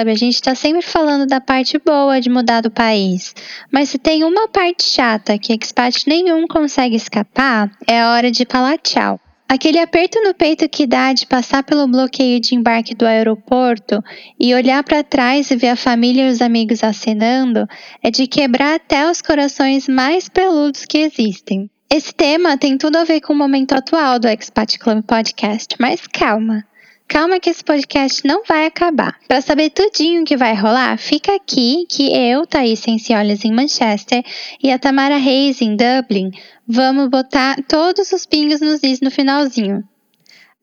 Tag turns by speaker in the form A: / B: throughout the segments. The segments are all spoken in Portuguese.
A: Club, a gente está sempre falando da parte boa de mudar do país. Mas se tem uma parte chata que expat nenhum consegue escapar, é a hora de falar tchau. Aquele aperto no peito que dá de passar pelo bloqueio de embarque do aeroporto e olhar para trás e ver a família e os amigos acenando é de quebrar até os corações mais peludos que existem. Esse tema tem tudo a ver com o momento atual do Expat Club Podcast, mas calma. Calma que esse podcast não vai acabar. Para saber tudinho que vai rolar, fica aqui que eu, Thaís Sencioles em Manchester e a Tamara Reis em Dublin, vamos botar todos os pingos nos is no finalzinho.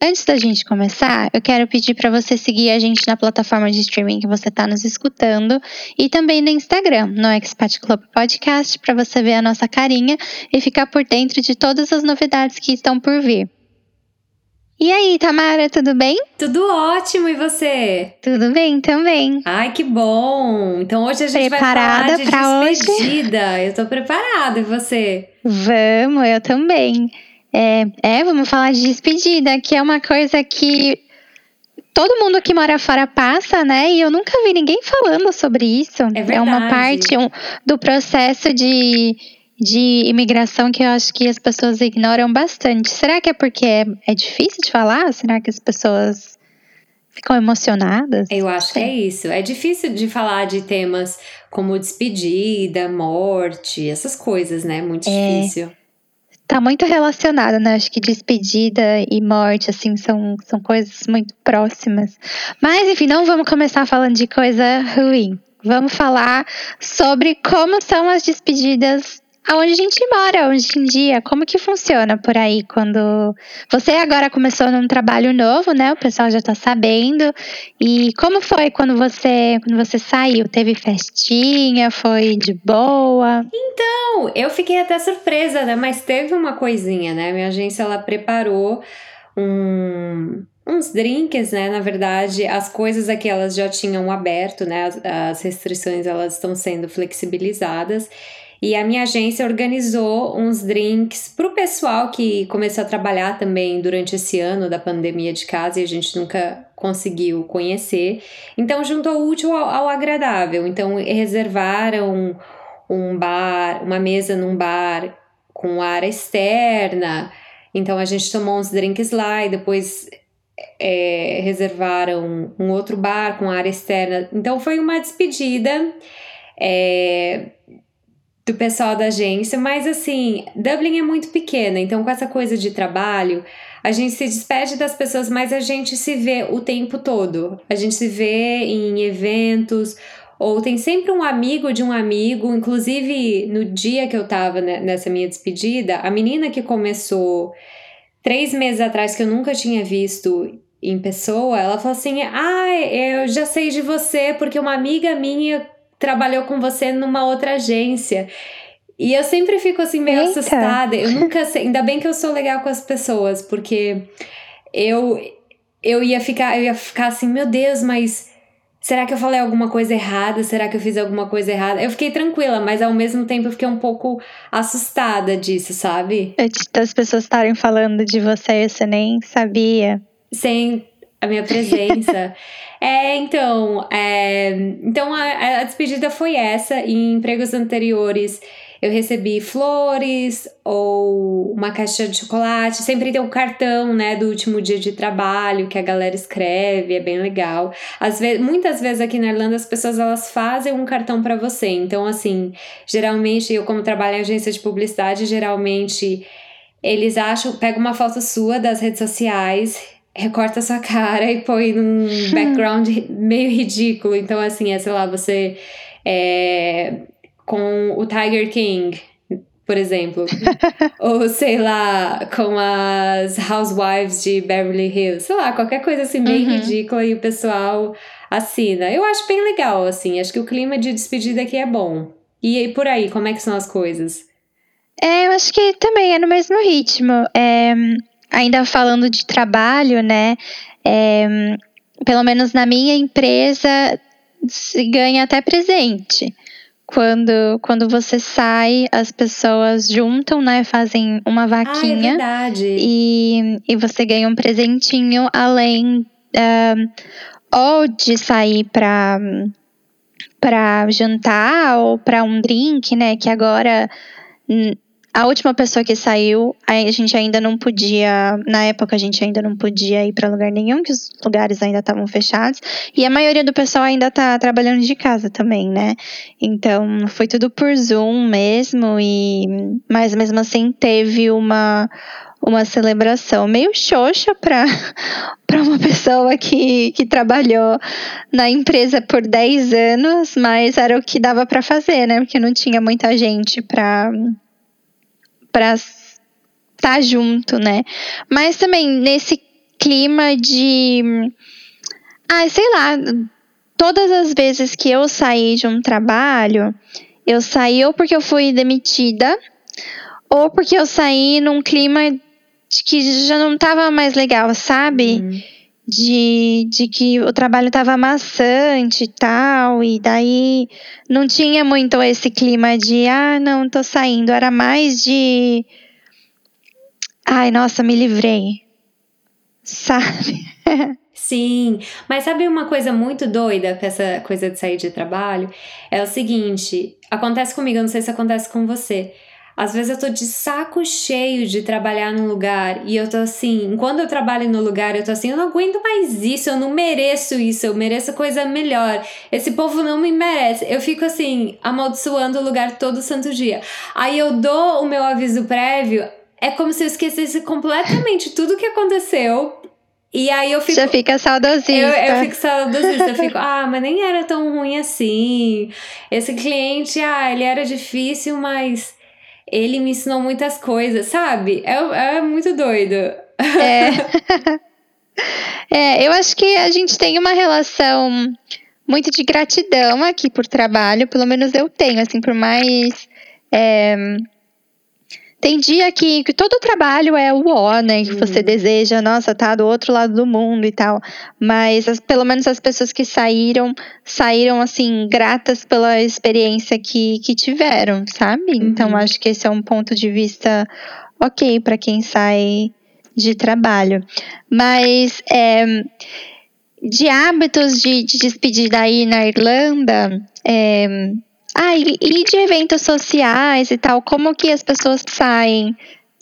A: Antes da gente começar, eu quero pedir para você seguir a gente na plataforma de streaming que você está nos escutando e também no Instagram, no Expat Club Podcast, para você ver a nossa carinha e ficar por dentro de todas as novidades que estão por vir. E aí, Tamara, tudo bem?
B: Tudo ótimo, e você?
A: Tudo bem também.
B: Ai, que bom! Então hoje a gente
A: preparada
B: vai falar
A: de
B: despedida.
A: Hoje?
B: Eu tô preparada, e você?
A: Vamos, eu também. É, é, vamos falar de despedida, que é uma coisa que todo mundo que mora fora passa, né? E eu nunca vi ninguém falando sobre isso.
B: É, verdade.
A: é uma parte um, do processo de de imigração que eu acho que as pessoas ignoram bastante. Será que é porque é, é difícil de falar? Será que as pessoas ficam emocionadas?
B: Eu acho que é isso. É difícil de falar de temas como despedida, morte, essas coisas, né? Muito é, difícil.
A: Tá muito relacionado, né? Acho que despedida e morte, assim, são, são coisas muito próximas. Mas, enfim, não vamos começar falando de coisa ruim. Vamos falar sobre como são as despedidas aonde a gente mora hoje em dia, como que funciona por aí quando você agora começou num trabalho novo, né? O pessoal já tá sabendo. E como foi quando você quando você saiu? Teve festinha? Foi de boa?
B: Então, eu fiquei até surpresa, né? Mas teve uma coisinha, né? Minha agência ela preparou um uns drinks, né? Na verdade, as coisas aqui elas já tinham aberto, né? As, as restrições elas estão sendo flexibilizadas. E a minha agência organizou uns drinks para o pessoal que começou a trabalhar também durante esse ano da pandemia de casa e a gente nunca conseguiu conhecer. Então, juntou o útil ao, ao agradável. Então, reservaram um bar, uma mesa num bar com área externa. Então, a gente tomou uns drinks lá e depois é, reservaram um outro bar com área externa. Então, foi uma despedida. É, do pessoal da agência, mas assim, Dublin é muito pequena, então com essa coisa de trabalho, a gente se despede das pessoas, mas a gente se vê o tempo todo. A gente se vê em eventos, ou tem sempre um amigo de um amigo, inclusive no dia que eu tava nessa minha despedida, a menina que começou três meses atrás, que eu nunca tinha visto em pessoa, ela falou assim: Ah, eu já sei de você, porque uma amiga minha trabalhou com você numa outra agência. E eu sempre fico assim meio Eita. assustada. Eu nunca sei, ainda bem que eu sou legal com as pessoas, porque eu eu ia ficar, eu ia ficar assim, meu Deus, mas será que eu falei alguma coisa errada? Será que eu fiz alguma coisa errada? Eu fiquei tranquila, mas ao mesmo tempo eu fiquei um pouco assustada disso, sabe?
A: Das pessoas estarem falando de você, você nem sabia.
B: Sem a minha presença. é, então, é, então a, a, despedida foi essa. Em empregos anteriores, eu recebi flores ou uma caixa de chocolate. Sempre tem o um cartão, né, do último dia de trabalho que a galera escreve, é bem legal. Às vezes, muitas vezes aqui na Irlanda as pessoas elas fazem um cartão para você. Então, assim, geralmente eu como trabalho em agência de publicidade, geralmente eles acham, pega uma foto sua das redes sociais recorta sua cara e põe num background meio ridículo. Então, assim, é, sei lá, você é, com o Tiger King por exemplo. Ou sei lá, com as Housewives de Beverly Hills. Sei lá, qualquer coisa assim bem uhum. ridícula e o pessoal assina. Eu acho bem legal, assim. Acho que o clima de despedida aqui é bom. E por aí, como é que são as coisas?
A: É, eu acho que também é no mesmo ritmo. É, ainda falando de trabalho, né? É, pelo menos na minha empresa, se ganha até presente. Quando, quando você sai, as pessoas juntam, né? Fazem uma vaquinha. Ah, é
B: verdade.
A: E, e você ganha um presentinho além ou de sair para para jantar ou para um drink, né? Que agora a última pessoa que saiu, a gente ainda não podia, na época a gente ainda não podia ir para lugar nenhum, que os lugares ainda estavam fechados, e a maioria do pessoal ainda tá trabalhando de casa também, né? Então, foi tudo por Zoom mesmo e mas mesmo assim teve uma uma celebração meio xoxa para para uma pessoa que, que trabalhou na empresa por 10 anos, mas era o que dava para fazer, né? Porque não tinha muita gente para para estar tá junto, né? Mas também nesse clima de. Ah, sei lá, todas as vezes que eu saí de um trabalho, eu saí ou porque eu fui demitida, ou porque eu saí num clima de que já não estava mais legal, sabe? Uhum. De, de que o trabalho estava amassante e tal, e daí não tinha muito esse clima de, ah, não, tô saindo. Era mais de, ai, nossa, me livrei. Sabe?
B: Sim, mas sabe uma coisa muito doida com essa coisa de sair de trabalho? É o seguinte, acontece comigo, eu não sei se acontece com você. Às vezes eu tô de saco cheio de trabalhar num lugar e eu tô assim, quando eu trabalho no lugar, eu tô assim, eu não aguento mais isso, eu não mereço isso, eu mereço coisa melhor. Esse povo não me merece. Eu fico assim, amaldiçoando o lugar todo santo dia. Aí eu dou o meu aviso prévio, é como se eu esquecesse completamente tudo que aconteceu. E aí eu fico.
A: Já fica saudosista.
B: Eu, eu fico saudosista. Eu fico, ah, mas nem era tão ruim assim. Esse cliente, ah, ele era difícil, mas ele me ensinou muitas coisas, sabe? É, é muito doido.
A: É. é, eu acho que a gente tem uma relação muito de gratidão aqui por trabalho, pelo menos eu tenho, assim, por mais. É, tem dia que, que todo trabalho é o ó, né? Que uhum. você deseja, nossa, tá do outro lado do mundo e tal. Mas as, pelo menos as pessoas que saíram, saíram, assim, gratas pela experiência que, que tiveram, sabe? Então, uhum. Então, acho que esse é um ponto de vista ok para quem sai de trabalho. Mas é, de hábitos de, de despedida aí na Irlanda, é, ah, e, e de eventos sociais e tal, como que as pessoas saem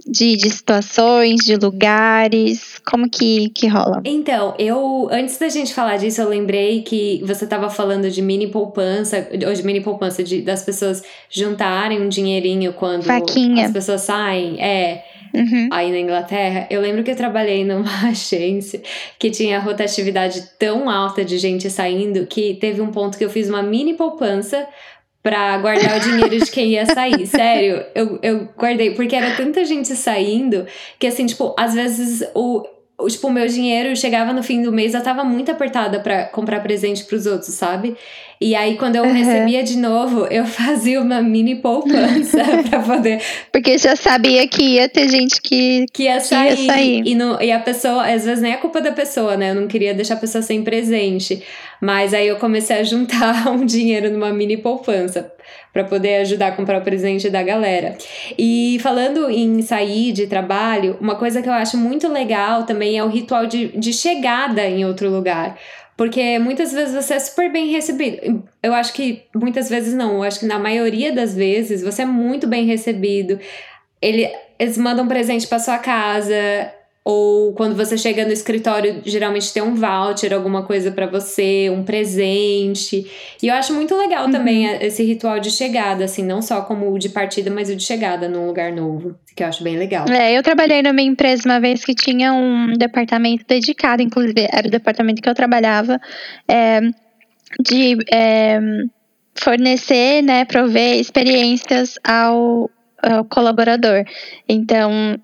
A: de, de, situações, de lugares? Como que, que rola?
B: Então, eu, antes da gente falar disso, eu lembrei que você estava falando de mini poupança, ou de mini poupança, de, das pessoas juntarem um dinheirinho quando
A: Faquinha.
B: as pessoas saem. É. Uhum. Aí na Inglaterra, eu lembro que eu trabalhei numa agência que tinha rotatividade tão alta de gente saindo que teve um ponto que eu fiz uma mini poupança pra guardar o dinheiro de quem ia sair. Sério, eu, eu guardei, porque era tanta gente saindo que, assim, tipo, às vezes o, tipo, o meu dinheiro chegava no fim do mês, eu tava muito apertada para comprar presente pros outros, sabe? E aí, quando eu uhum. recebia de novo, eu fazia uma mini poupança pra poder.
A: Porque já sabia que ia ter gente que,
B: que ia sair. Que ia sair. E, no, e a pessoa, às vezes nem é culpa da pessoa, né? Eu não queria deixar a pessoa sem presente. Mas aí eu comecei a juntar um dinheiro numa mini poupança para poder ajudar a comprar o presente da galera. E falando em sair de trabalho, uma coisa que eu acho muito legal também é o ritual de, de chegada em outro lugar. Porque muitas vezes você é super bem recebido. Eu acho que muitas vezes não, eu acho que na maioria das vezes você é muito bem recebido. Ele, eles mandam presente para sua casa, ou quando você chega no escritório, geralmente tem um voucher, alguma coisa para você, um presente. E eu acho muito legal uhum. também esse ritual de chegada, assim, não só como o de partida, mas o de chegada num lugar novo, que eu acho bem legal.
A: É, eu trabalhei numa empresa uma vez que tinha um departamento dedicado, inclusive era o departamento que eu trabalhava, é, de é, fornecer, né, prover experiências ao uh, colaborador. Então,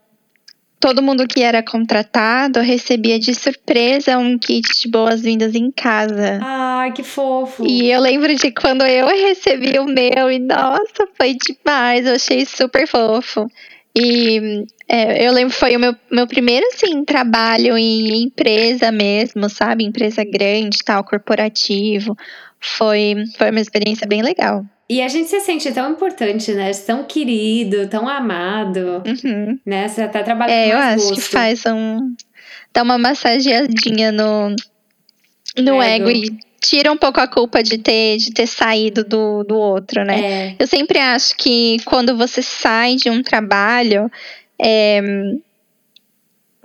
A: todo mundo que era contratado recebia de surpresa um kit de boas-vindas em casa.
B: Ai, que fofo!
A: E eu lembro de quando eu recebi o meu, e nossa, foi demais, eu achei super fofo. E é, eu lembro foi o meu, meu primeiro assim, trabalho em empresa mesmo, sabe? Empresa grande, tal, corporativo. Foi, foi uma experiência bem legal.
B: E a gente se sente tão importante, né? Tão querido, tão amado.
A: Uhum.
B: Né? Você tá trabalhando
A: É, eu
B: mais
A: acho
B: gosto.
A: que faz um. dá uma massageadinha no, no
B: Ego.
A: ego. e tira um pouco a culpa de ter, de ter saído do, do outro, né?
B: É,
A: Eu sempre acho que quando você sai de um trabalho, é,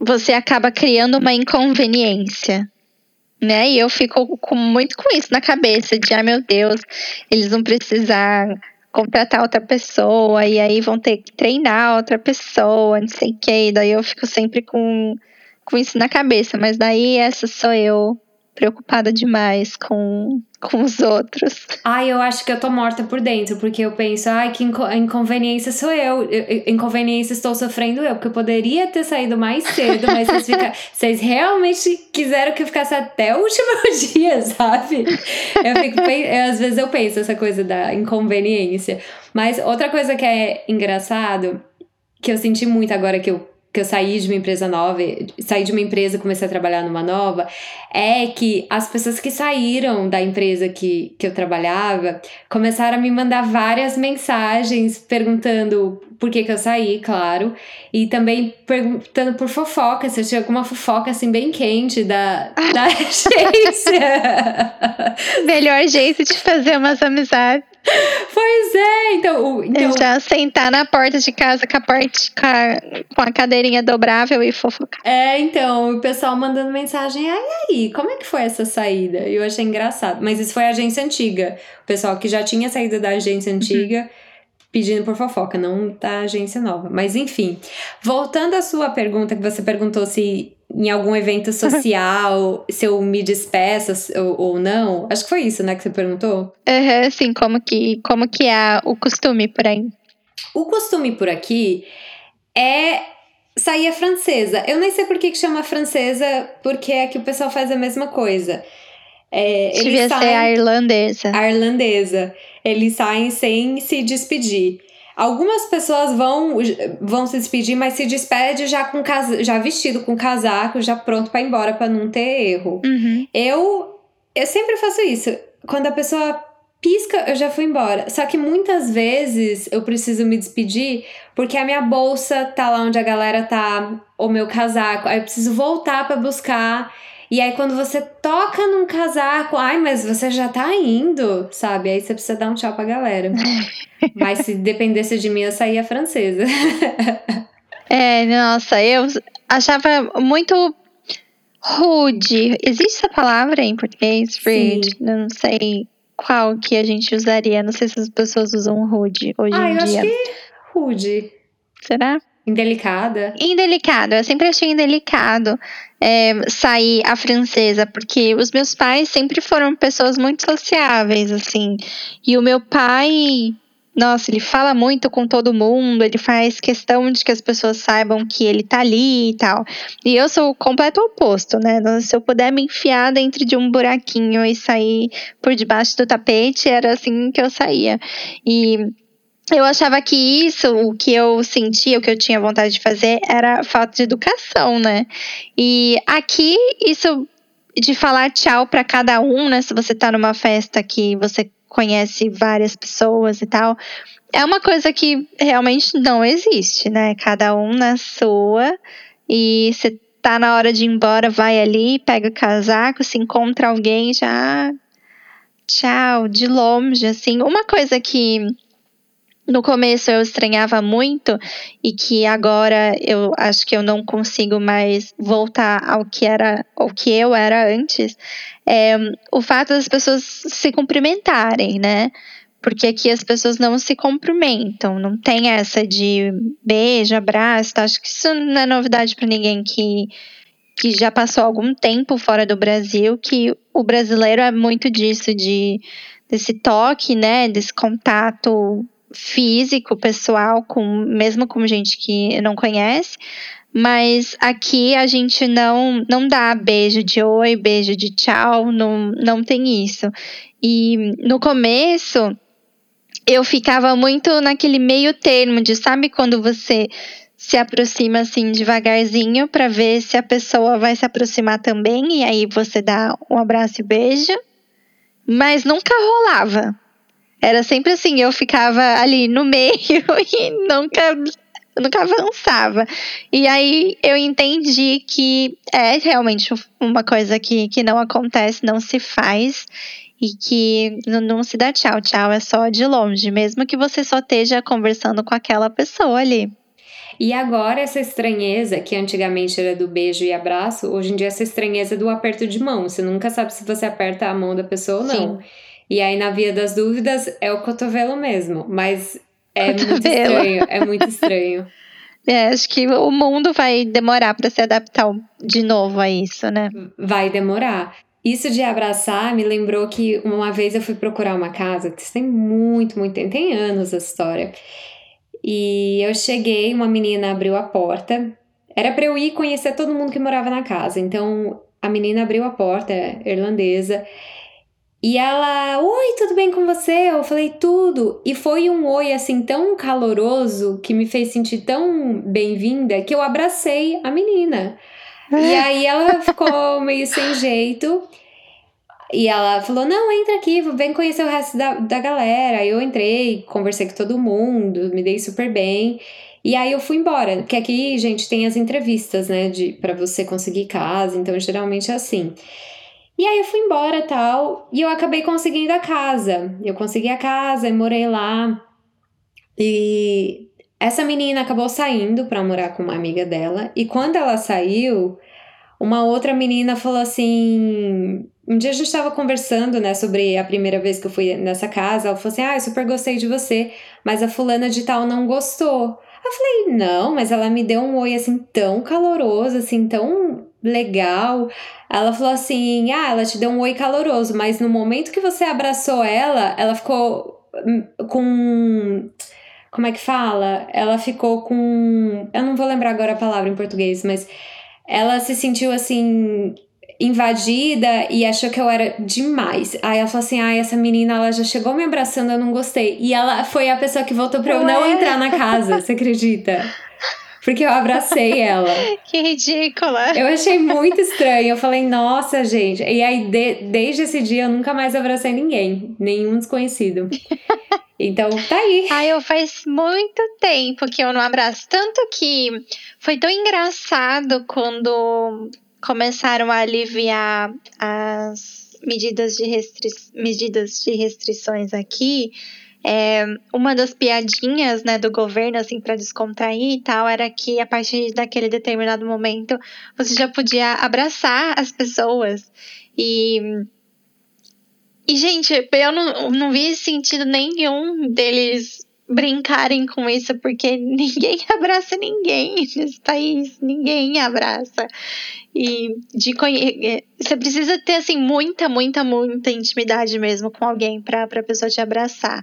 A: você acaba criando uma inconveniência. Né? E eu fico com, muito com isso na cabeça, de ai meu Deus, eles vão precisar contratar outra pessoa, e aí vão ter que treinar outra pessoa, não sei o que. Daí eu fico sempre com, com isso na cabeça, mas daí essa sou eu preocupada demais com, com os outros.
B: Ai, eu acho que eu tô morta por dentro, porque eu penso, ai, que inco- inconveniência sou eu. Inconveniência estou sofrendo eu, porque eu poderia ter saído mais cedo, mas vocês, fica- vocês realmente quiseram que eu ficasse até o último dia, sabe? Eu fico, eu, às vezes eu penso essa coisa da inconveniência. Mas outra coisa que é engraçado, que eu senti muito agora que eu, que eu saí de uma empresa nova, saí de uma empresa e comecei a trabalhar numa nova, é que as pessoas que saíram da empresa que, que eu trabalhava começaram a me mandar várias mensagens perguntando por que, que eu saí, claro, e também perguntando por fofoca, se eu tinha alguma fofoca assim bem quente da, da agência.
A: Melhor jeito de fazer umas amizades
B: pois é, então, o- então
A: é já sentar na porta de casa com a, parte, com a, com a cadeirinha dobrável e fofocar.
B: É, então, o pessoal mandando mensagem, ai, aí, como é que foi essa saída? Eu achei engraçado. Mas isso foi a agência antiga. O pessoal que já tinha saído da agência antiga pedindo por fofoca, não da agência nova. Mas enfim, voltando à sua pergunta, que você perguntou se em algum evento social, se eu me despeço ou, ou não. Acho que foi isso, né, que você perguntou?
A: Uhum, assim, como que, como que é o costume por aí?
B: O costume por aqui é sair a francesa. Eu nem sei por que, que chama francesa, porque é que o pessoal faz a mesma coisa. É,
A: Devia ser a irlandesa.
B: a irlandesa. Eles saem sem se despedir. Algumas pessoas vão, vão se despedir, mas se despede já com já vestido com casaco, já pronto pra ir embora pra não ter erro.
A: Uhum.
B: Eu eu sempre faço isso. Quando a pessoa pisca, eu já fui embora. Só que muitas vezes eu preciso me despedir porque a minha bolsa tá lá onde a galera tá, o meu casaco. Aí eu preciso voltar pra buscar. E aí quando você toca num casaco, ai, mas você já tá indo, sabe? Aí você precisa dar um tchau pra galera. mas se dependesse de mim, eu saía francesa.
A: É, nossa, eu achava muito rude. Existe essa palavra em português? Rude? Eu não sei qual que a gente usaria. Não sei se as pessoas usam rude hoje
B: ah,
A: em
B: eu
A: dia.
B: acho que rude.
A: Será?
B: Indelicada.
A: Indelicado. Eu sempre achei indelicado é, sair a francesa, porque os meus pais sempre foram pessoas muito sociáveis, assim. E o meu pai, nossa, ele fala muito com todo mundo, ele faz questão de que as pessoas saibam que ele tá ali e tal. E eu sou o completo oposto, né? Se eu puder me enfiar dentro de um buraquinho e sair por debaixo do tapete, era assim que eu saía. E eu achava que isso, o que eu sentia, o que eu tinha vontade de fazer, era falta de educação, né? E aqui, isso de falar tchau para cada um, né? Se você tá numa festa que você conhece várias pessoas e tal, é uma coisa que realmente não existe, né? Cada um na sua, e você tá na hora de ir embora, vai ali, pega o casaco, se encontra alguém, já. Tchau, de longe, assim. Uma coisa que no começo eu estranhava muito e que agora eu acho que eu não consigo mais voltar ao que era ao que eu era antes é o fato das pessoas se cumprimentarem, né? Porque aqui as pessoas não se cumprimentam, não tem essa de beijo, abraço. Tá? Acho que isso não é novidade para ninguém que que já passou algum tempo fora do Brasil, que o brasileiro é muito disso de desse toque, né, desse contato físico, pessoal, com mesmo com gente que não conhece. Mas aqui a gente não não dá beijo de oi, beijo de tchau, não, não tem isso. E no começo eu ficava muito naquele meio termo de sabe quando você se aproxima assim devagarzinho para ver se a pessoa vai se aproximar também e aí você dá um abraço e beijo, mas nunca rolava. Era sempre assim, eu ficava ali no meio e nunca nunca avançava. E aí eu entendi que é realmente uma coisa que, que não acontece, não se faz e que não, se dá tchau. Tchau é só de longe, mesmo que você só esteja conversando com aquela pessoa ali.
B: E agora essa estranheza, que antigamente era do beijo e abraço, hoje em dia essa estranheza é do aperto de mão. Você nunca sabe se você aperta a mão da pessoa ou não. Sim. E aí, na via das dúvidas, é o cotovelo mesmo. Mas é cotovelo. muito estranho. É muito estranho.
A: É, acho que o mundo vai demorar para se adaptar de novo a isso, né?
B: Vai demorar. Isso de abraçar me lembrou que uma vez eu fui procurar uma casa, que tem muito, muito tempo, tem anos a história. E eu cheguei, uma menina abriu a porta. Era para eu ir conhecer todo mundo que morava na casa. Então a menina abriu a porta, irlandesa. E ela, oi, tudo bem com você? Eu falei, tudo. E foi um oi assim tão caloroso que me fez sentir tão bem-vinda que eu abracei a menina. E é. aí ela ficou meio sem jeito. E ela falou: Não, entra aqui, vem conhecer o resto da, da galera. Aí eu entrei, conversei com todo mundo, me dei super bem. E aí eu fui embora, porque aqui, gente, tem as entrevistas, né, de para você conseguir casa, então geralmente é assim. E aí eu fui embora tal, e eu acabei conseguindo a casa. Eu consegui a casa e morei lá. E essa menina acabou saindo para morar com uma amiga dela, e quando ela saiu, uma outra menina falou assim: um dia a gente estava conversando, né, sobre a primeira vez que eu fui nessa casa. Ela falou assim: Ah, eu super gostei de você, mas a fulana de tal não gostou. Eu falei: Não, mas ela me deu um oi assim tão caloroso, assim, tão legal. Ela falou assim: Ah, ela te deu um oi caloroso, mas no momento que você abraçou ela, ela ficou hum, com. Como é que fala? Ela ficou com. Eu não vou lembrar agora a palavra em português, mas ela se sentiu assim invadida e achou que eu era demais. Aí ela falou assim: ah, essa menina ela já chegou me abraçando, eu não gostei. E ela foi a pessoa que voltou pra eu não entrar na casa, você acredita? Porque eu abracei ela.
A: Que ridícula.
B: Eu achei muito estranho. Eu falei, nossa, gente. E aí, de, desde esse dia, eu nunca mais abracei ninguém. Nenhum desconhecido. Então, tá aí.
A: Ah, eu faz muito tempo que eu não abraço. Tanto que foi tão engraçado quando começaram a aliviar as medidas de, restri medidas de restrições aqui, é, uma das piadinhas né, do governo, assim, para descontrair e tal, era que a partir daquele determinado momento você já podia abraçar as pessoas. E. E, gente, eu não, não vi sentido nenhum deles brincarem com isso, porque ninguém abraça ninguém nesse país, ninguém abraça. E de conhe... você precisa ter assim muita, muita, muita intimidade mesmo com alguém para a pessoa te abraçar.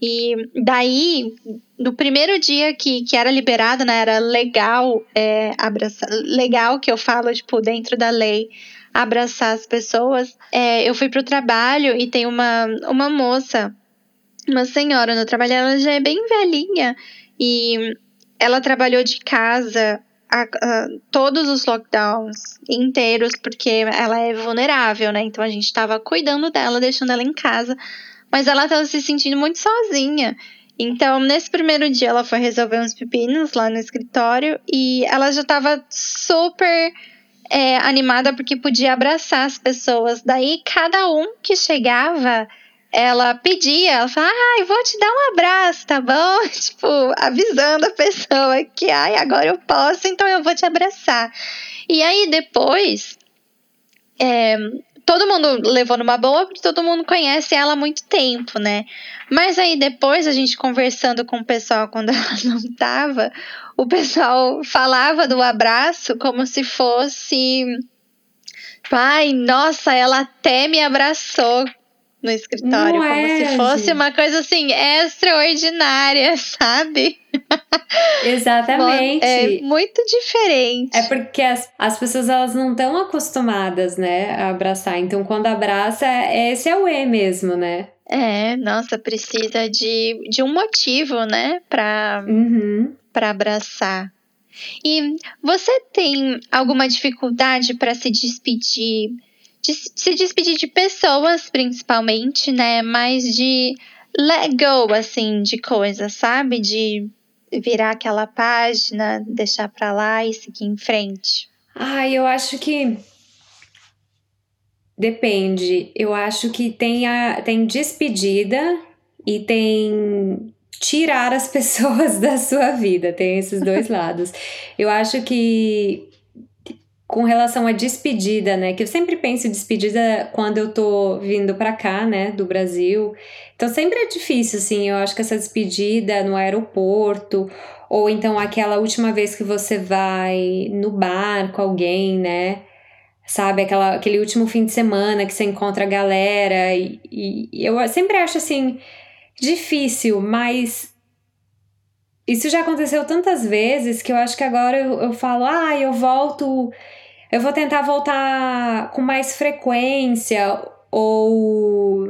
A: E daí, no primeiro dia que, que era liberado, né, era legal é, abraçar, legal que eu falo, tipo, dentro da lei, abraçar as pessoas. É, eu fui pro trabalho e tem uma, uma moça uma senhora no trabalho, ela já é bem velhinha e ela trabalhou de casa a, a, todos os lockdowns inteiros porque ela é vulnerável, né? Então a gente estava cuidando dela, deixando ela em casa, mas ela estava se sentindo muito sozinha. Então, nesse primeiro dia, ela foi resolver uns pepinos lá no escritório e ela já estava super é, animada porque podia abraçar as pessoas. Daí, cada um que chegava ela pedia, ela falava, ai, vou te dar um abraço, tá bom? Tipo, avisando a pessoa que, ai, agora eu posso, então eu vou te abraçar. E aí depois, é, todo mundo levou numa boa, porque todo mundo conhece ela há muito tempo, né? Mas aí depois, a gente conversando com o pessoal quando ela não tava, o pessoal falava do abraço como se fosse. Ai, nossa, ela até me abraçou no escritório,
B: Não
A: como
B: é,
A: se fosse
B: gente.
A: uma coisa assim extraordinária, sabe?
B: Exatamente.
A: É muito diferente.
B: É porque as, as pessoas elas não estão acostumadas, né, a abraçar. Então, quando abraça, esse é o E mesmo, né?
A: É, nossa, precisa de, de um motivo, né, pra,
B: Uhum.
A: pra abraçar. E você tem alguma dificuldade para se despedir? Se despedir de pessoas, principalmente, né? Mas de let go, assim, de coisas, sabe? De virar aquela página, deixar pra lá e seguir em frente.
B: Ah, eu acho que depende. Eu acho que tem a tem despedida e tem tirar as pessoas da sua vida. Tem esses dois lados. Eu acho que com relação à despedida, né, que eu sempre penso despedida quando eu tô vindo pra cá, né, do Brasil. Então sempre é difícil assim, eu acho que essa despedida no aeroporto ou então aquela última vez que você vai no bar com alguém, né? Sabe, aquela, aquele último fim de semana que você encontra a galera. E, e eu sempre acho assim difícil, mas isso já aconteceu tantas vezes que eu acho que agora eu, eu falo, ah, eu volto, eu vou tentar voltar com mais frequência, ou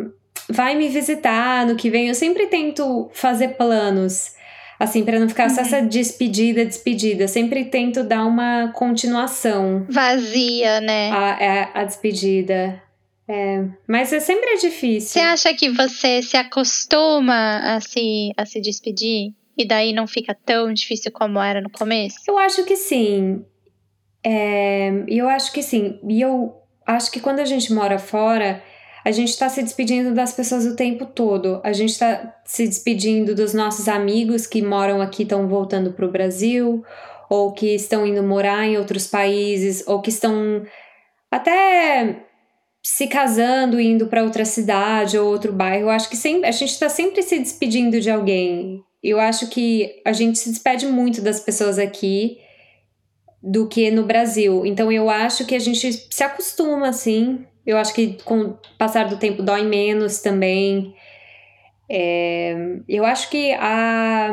B: vai me visitar no que vem. Eu sempre tento fazer planos. Assim, para não ficar só
A: Uhum.
B: essa despedida, despedida. Eu sempre tento dar uma continuação
A: Vazia, né?
B: à, à, à despedida. É, mas é sempre é
A: Você
B: difícil.
A: acha que você se acostuma a se, a se despedir? E daí não fica tão difícil como era no começo?
B: Eu acho que sim. É, e eu acho que sim. E eu acho que quando a gente mora fora, a gente tá se despedindo das pessoas o tempo todo. A gente tá se despedindo dos nossos amigos que moram aqui, estão voltando pro Brasil, ou que estão indo morar em outros países, ou que estão até se casando, indo para outra cidade ou outro bairro. Eu acho que sempre, a gente tá sempre se despedindo de alguém. Eu acho que a gente se despede muito das pessoas aqui do que no Brasil. Então eu acho que a gente se acostuma assim. Eu acho que com o passar do tempo dói menos também. É, eu acho que a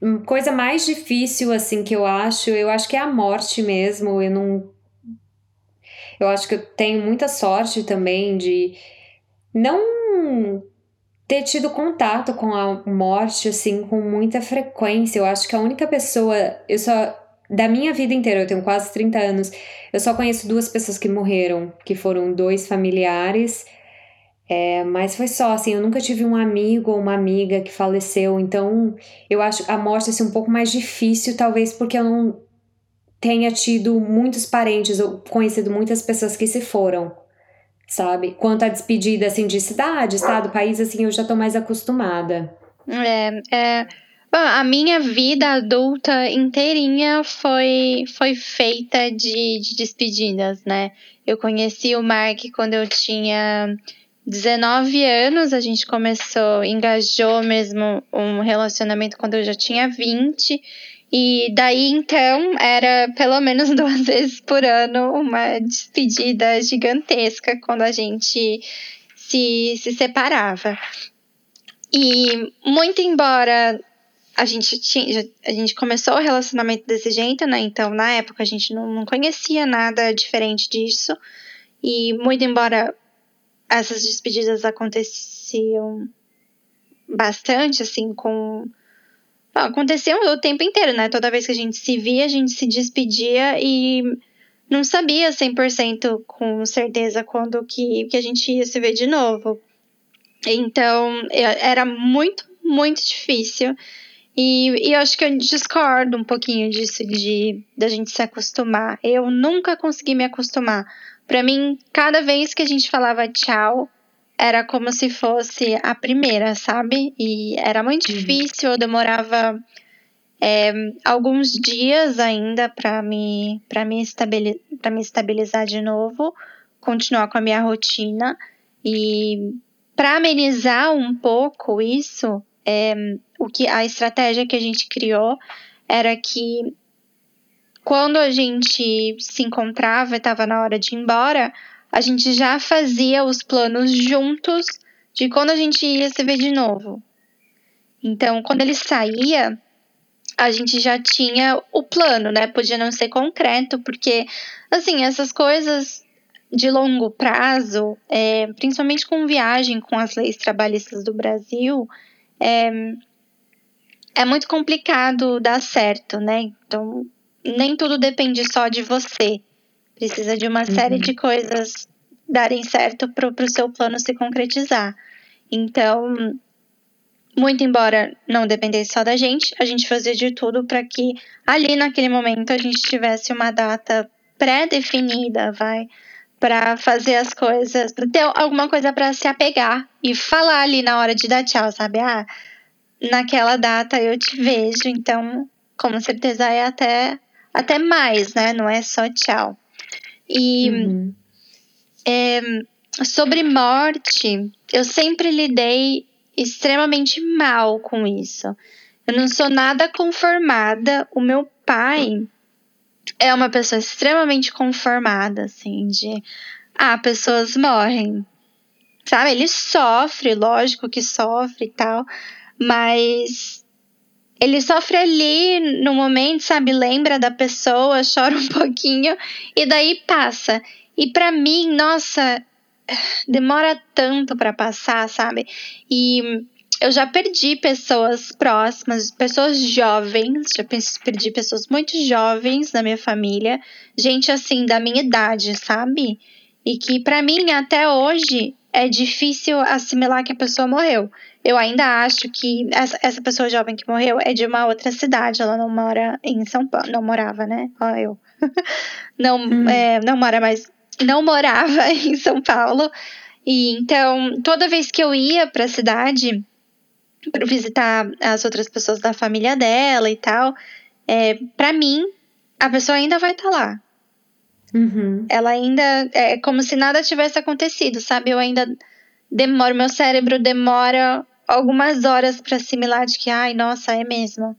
B: hum, coisa mais difícil assim que eu acho, eu acho que é a morte mesmo. Eu não eu acho que eu tenho muita sorte também de não ter tido contato com a morte assim com muita frequência. Eu acho que a única pessoa, eu só da minha vida inteira, eu tenho quase 30 anos, eu só conheço duas pessoas que morreram, que foram dois familiares. É, mas foi só assim, eu nunca tive um amigo ou uma amiga que faleceu, então eu acho a morte assim um pouco mais difícil, talvez porque eu não tenha tido muitos parentes ou conhecido muitas pessoas que se foram, sabe? Quanto à despedida assim de cidade, estado, país, assim, eu já tô mais acostumada.
A: É, é, bom, a minha vida adulta inteirinha foi, foi feita de, de despedidas, né? Eu conheci o Mark quando eu tinha 19 anos, a gente começou, engajou mesmo um relacionamento quando eu já tinha 20. E daí então era pelo menos duas vezes por ano uma despedida gigantesca quando a gente se, se separava. E muito embora a gente tinha, a gente começou o relacionamento desse jeito, né? Então na época a gente não, não conhecia nada diferente disso. E muito embora essas despedidas aconteciam bastante, assim, com Bom, aconteceu o tempo inteiro, né? Toda vez que a gente se via, a gente se despedia e não sabia 100% com certeza quando que, que a gente ia se ver de novo. Então, era muito, muito difícil. E, e eu acho que eu discordo um pouquinho disso, de da gente se acostumar. Eu nunca consegui me acostumar. Para mim, cada vez que a gente falava tchau, era como se fosse a primeira, sabe? E era muito
B: Uhum.
A: difícil, eu demorava é, alguns dias ainda para me, pra me, estabili pra me estabilizar de novo, continuar com a minha rotina. E para amenizar um pouco isso, é, o que a estratégia que a gente criou era que quando a gente se encontrava e estava na hora de ir embora, a gente já fazia os planos juntos de quando a gente ia se ver de novo. Então, quando ele saía, a gente já tinha o plano, né? Podia não ser concreto, porque, assim, essas coisas de longo prazo, é, principalmente com viagem com as leis trabalhistas do Brasil, é, é muito complicado dar certo, né? Então, nem tudo depende só de você. Precisa de uma uhum. série de coisas darem certo para o seu plano se concretizar. Então, muito embora não dependesse só da gente, a gente fazia de tudo para que ali naquele momento a gente tivesse uma data pré-definida, vai, para fazer as coisas, pra ter alguma coisa para se apegar e falar ali na hora de dar tchau, sabe? Ah, naquela data eu te vejo, então com certeza é até até mais, né? Não é só tchau. E uhum. é, sobre morte, eu sempre lidei extremamente mal com isso. Eu não sou nada conformada. O meu pai é uma pessoa extremamente conformada, assim, de ah, pessoas morrem. Sabe? Ele sofre, lógico que sofre e tal, mas ele sofre ali no momento, sabe? Lembra da pessoa, chora um pouquinho e daí passa. E para mim, nossa, demora tanto para passar, sabe? E eu já perdi pessoas próximas, pessoas jovens, já perdi pessoas muito jovens na minha família, gente assim da minha idade, sabe? E que para mim até hoje é difícil assimilar que a pessoa morreu. Eu ainda acho que essa, essa pessoa jovem que morreu é de uma outra cidade, ela não mora em São Paulo, não morava, né? Ó, eu. não, hum. é, não mora mais não morava em São Paulo. E então, toda vez que eu ia para a cidade visitar as outras pessoas da família dela e tal, é, para mim, a pessoa ainda vai estar tá lá. Uhum. Ela ainda é como se nada tivesse acontecido, sabe? Eu ainda demoro, meu cérebro demora algumas horas para assimilar de que, ai, nossa, é mesmo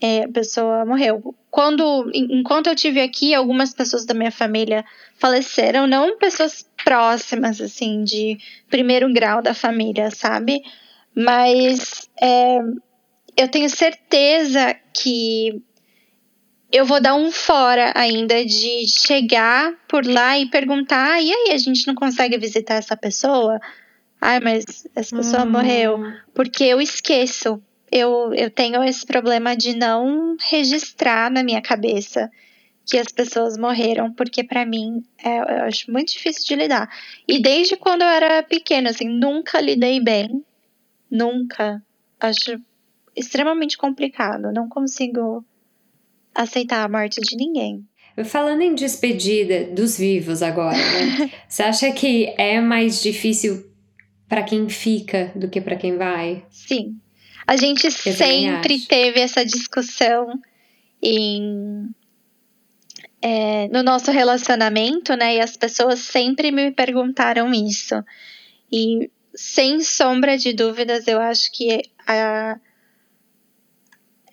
A: é, a pessoa morreu. Quando, enquanto eu tive aqui, algumas pessoas da minha família faleceram, não pessoas próximas, assim, de primeiro grau da família, sabe? Mas é, eu tenho certeza que eu vou dar um fora ainda de chegar por lá e perguntar: e aí, a gente não consegue visitar essa pessoa? Ai, mas essa pessoa hum. morreu. Porque eu esqueço eu, eu tenho esse problema de não registrar na minha cabeça que as pessoas morreram, porque para mim é, eu acho muito difícil de lidar. E desde quando eu era pequena, assim, nunca lidei bem. Nunca. Acho extremamente complicado. Não consigo aceitar a morte de ninguém.
B: Falando em despedida dos vivos agora, né? Você acha que é mais difícil para quem fica do que para quem vai?
A: Sim, a gente Eu sempre teve essa discussão em, é, no nosso relacionamento, né? E as pessoas sempre me perguntaram isso. E sem sombra de dúvidas, eu acho que a,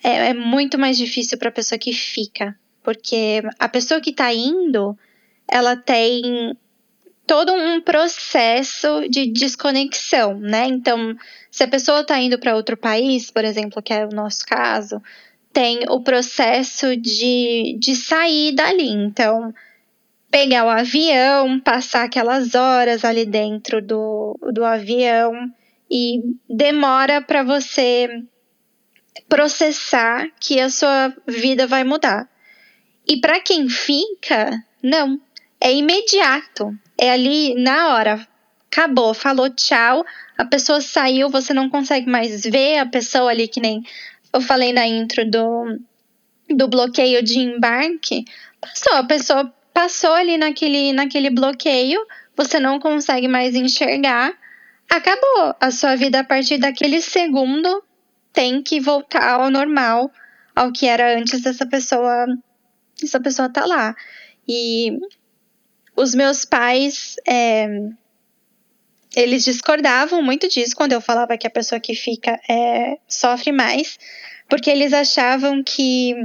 A: é, é muito mais difícil para a pessoa que fica. Porque a pessoa que está indo, ela tem todo um processo de desconexão, né? Então, se a pessoa está indo para outro país, por exemplo, que é o nosso caso, tem o processo de, de sair dali. Então, pegar o avião, passar aquelas horas ali dentro do, do avião e demora para você processar que a sua vida vai mudar. E para quem fica, não, é imediato é ali na hora. Acabou, falou tchau, a pessoa saiu, você não consegue mais ver a pessoa ali, que nem eu falei na intro do, do bloqueio de embarque. Passou, a pessoa passou ali naquele, naquele bloqueio, você não consegue mais enxergar. Acabou. A sua vida a partir daquele segundo tem que voltar ao normal, ao que era antes dessa pessoa, essa pessoa tá lá. E os meus pais, é, eles discordavam muito disso quando eu falava que a pessoa que fica é, sofre mais, porque eles achavam que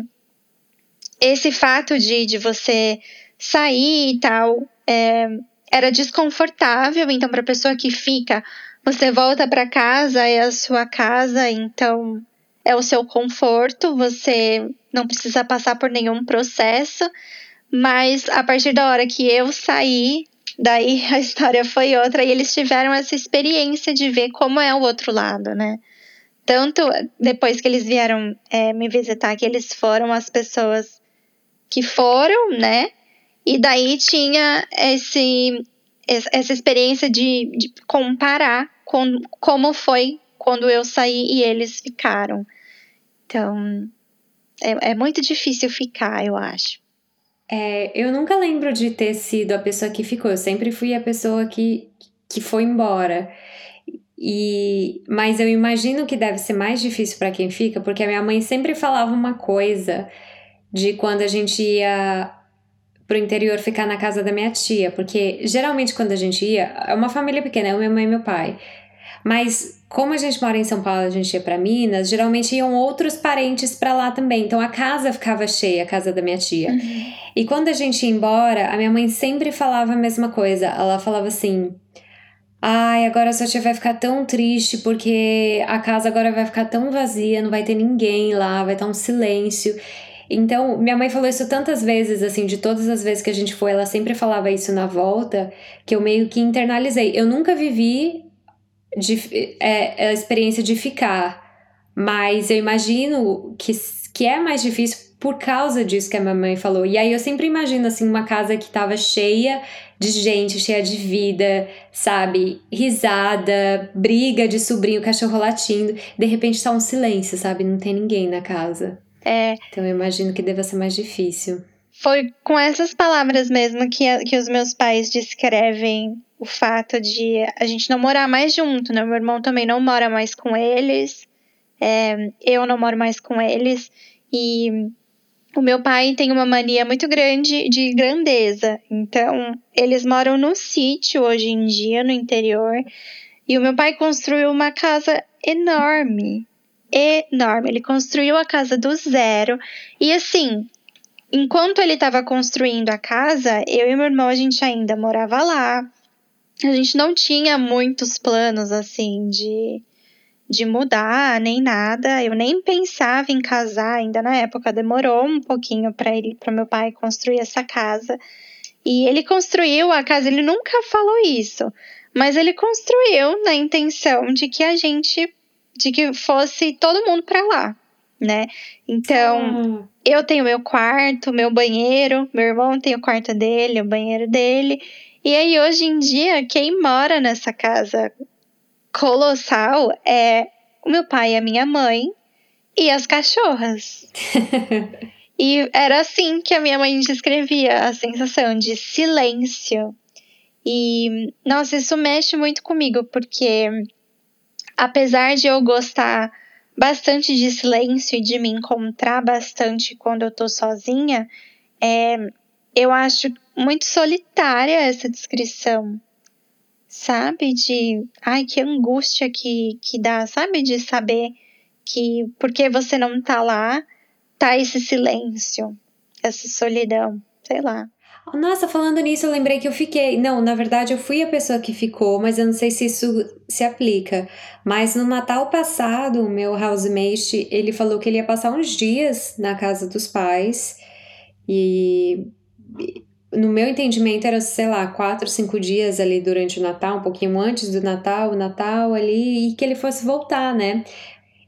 A: esse fato de, de você sair e tal é, era desconfortável, então para a pessoa que fica, você volta para casa, é a sua casa, então é o seu conforto, você não precisa passar por nenhum processo. Mas a partir da hora que eu saí, daí a história foi outra e eles tiveram essa experiência de ver como é o outro lado, né? Tanto depois que eles vieram é, me visitar, que eles foram as pessoas que foram, né? E daí tinha esse, essa experiência de, de comparar com como foi quando eu saí e eles ficaram. Então, é, é muito difícil ficar, eu acho.
B: É, eu nunca lembro de ter sido a pessoa que ficou, eu sempre fui a pessoa que, que foi embora. E, mas eu imagino que deve ser mais difícil para quem fica, porque a minha mãe sempre falava uma coisa de quando a gente ia pro interior ficar na casa da minha tia, porque geralmente quando a gente ia, é uma família pequena, é minha mãe e meu pai. Mas como a gente mora em São Paulo, a gente ia para Minas, geralmente iam outros parentes para lá também. Então a casa ficava cheia, a casa da minha tia. Uhum. E quando a gente ia embora, a minha mãe sempre falava a mesma coisa. Ela falava assim: Ai, agora a sua tia vai ficar tão triste porque a casa agora vai ficar tão vazia, não vai ter ninguém lá, vai estar um silêncio. Então, minha mãe falou isso tantas vezes, assim, de todas as vezes que a gente foi, ela sempre falava isso na volta, que eu meio que internalizei. Eu nunca vivi de, é, a experiência de ficar, mas eu imagino que, que é mais difícil por causa disso que a minha mãe falou. E aí eu sempre imagino, assim, uma casa que tava cheia de gente, cheia de vida, sabe? Risada, briga de sobrinho, cachorro latindo. De repente tá um silêncio, sabe? Não tem ninguém na casa.
A: É.
B: Então eu imagino que deva ser mais difícil.
A: Foi com essas palavras mesmo que, que os meus pais descrevem o fato de a gente não morar mais junto, né? Meu irmão também não mora mais com eles, é, eu não moro mais com eles, e o meu pai tem uma mania muito grande de grandeza. Então, eles moram no sítio hoje em dia, no interior, e o meu pai construiu uma casa enorme enorme. Ele construiu a casa do zero. E assim, enquanto ele estava construindo a casa, eu e meu irmão a gente ainda morava lá. A gente não tinha muitos planos assim de de mudar nem nada. Eu nem pensava em casar ainda na época. Demorou um pouquinho para ele, para meu pai construir essa casa. E ele construiu a casa. Ele nunca falou isso, mas ele construiu na intenção de que a gente de que fosse todo mundo para lá, né? Então, ah. eu tenho meu quarto, meu banheiro, meu irmão tem o quarto dele, o banheiro dele. E aí, hoje em dia, quem mora nessa casa colossal é o meu pai e a minha mãe e as cachorras. e era assim que a minha mãe descrevia a sensação de silêncio. E, nossa, isso mexe muito comigo, porque apesar de eu gostar bastante de silêncio e de me encontrar bastante quando eu tô sozinha, é, eu acho muito solitária essa descrição, sabe? De, ai, que angústia que, que dá, sabe? De saber que porque você não tá lá, tá esse silêncio, essa solidão, sei lá.
B: Nossa, falando nisso, eu lembrei que eu fiquei. Não, na verdade, eu fui a pessoa que ficou, mas eu não sei se isso se aplica. Mas no Natal passado, o meu housemate, ele falou que ele ia passar uns dias na casa dos pais. E no meu entendimento era, sei lá, quatro, cinco dias ali durante o Natal, um pouquinho antes do Natal, o Natal ali, e que ele fosse voltar, né?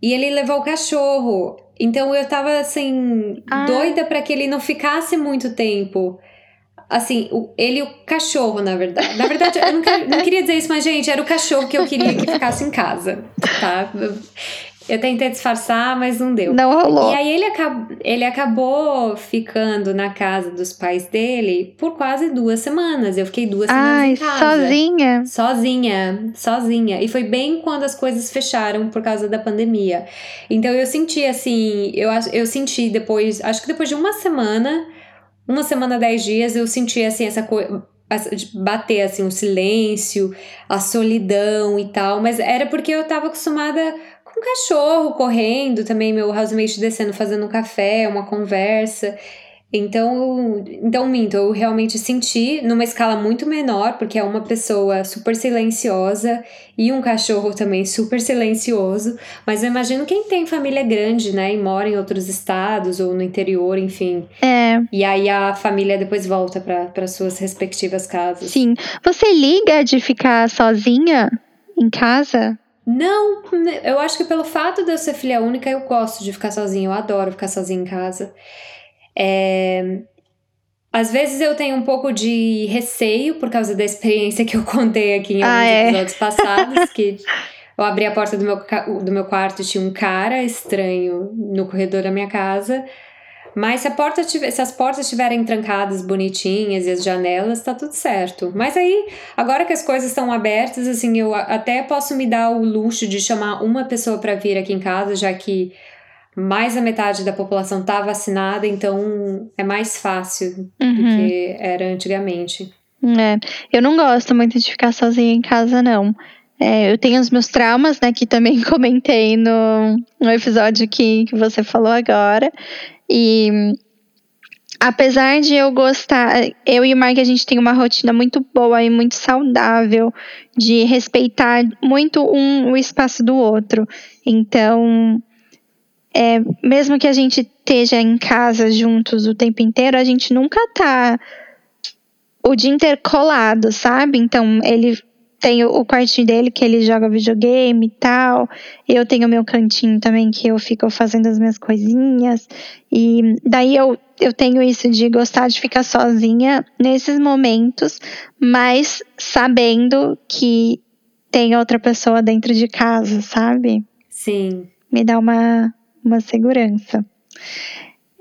B: E ele levou o cachorro. Então eu tava assim, ah. doida para que ele não ficasse muito tempo assim, o, ele e o cachorro, na verdade. Na verdade, eu não, queria, não queria dizer isso, mas, gente, era o cachorro que eu queria que ficasse em casa, tá? Eu tentei disfarçar, mas não deu.
A: Não rolou.
B: E aí ele, acab ele acabou ficando na casa dos pais dele por quase duas semanas. Eu fiquei duas semanas Ai, em casa.
A: sozinha?
B: Sozinha, sozinha. E foi bem quando as coisas fecharam por causa da pandemia. Então eu senti assim, eu, eu senti depois, acho que depois de uma semana uma semana, dez dias, eu senti assim essa coisa bater assim o silêncio, a solidão e tal, mas era porque eu tava acostumada com cachorro correndo, também meu housemate descendo fazendo um café, uma conversa. Então, então minto, eu realmente senti numa escala muito menor, porque é uma pessoa super silenciosa e um cachorro também super silencioso. Mas eu imagino quem tem família grande, né, e mora em outros estados ou no interior, enfim.
A: É.
B: E aí a família depois volta para suas respectivas casas.
A: Sim. Você liga de ficar sozinha em casa?
B: Não, eu acho que pelo fato de eu ser filha única, eu gosto de ficar sozinha. Eu adoro ficar sozinha em casa. É, às vezes eu tenho um pouco de receio por causa da experiência que eu contei aqui em alguns ah, é? episódios passados, que eu abri a porta do meu, do meu quarto e tinha um cara estranho no corredor da minha casa. Mas se, a porta tiver, se as portas estiverem trancadas bonitinhas e as janelas, tá tudo certo. Mas aí, agora que as coisas estão abertas, assim, eu até posso me dar o luxo de chamar uma pessoa para vir aqui em casa, já que mais da metade da população está vacinada, então é mais fácil uhum. do que era antigamente.
A: É, eu não gosto muito de ficar sozinha em casa, não. É, eu tenho os meus traumas, né, que também comentei no, no episódio que, que você falou agora. E apesar de eu gostar, eu e o Mark, a gente tem uma rotina muito boa e muito saudável de respeitar muito um o espaço do outro. Então, é, mesmo que a gente esteja em casa juntos o tempo inteiro, a gente nunca tá o dia inteiro colado, sabe? Então, ele tem o quartinho dele que ele joga videogame e tal. Eu tenho o meu cantinho também que eu fico fazendo as minhas coisinhas. E daí eu, eu tenho isso de gostar de ficar sozinha nesses momentos, mas sabendo que tem outra pessoa dentro de casa, sabe?
B: Sim.
A: Me dá uma, uma segurança.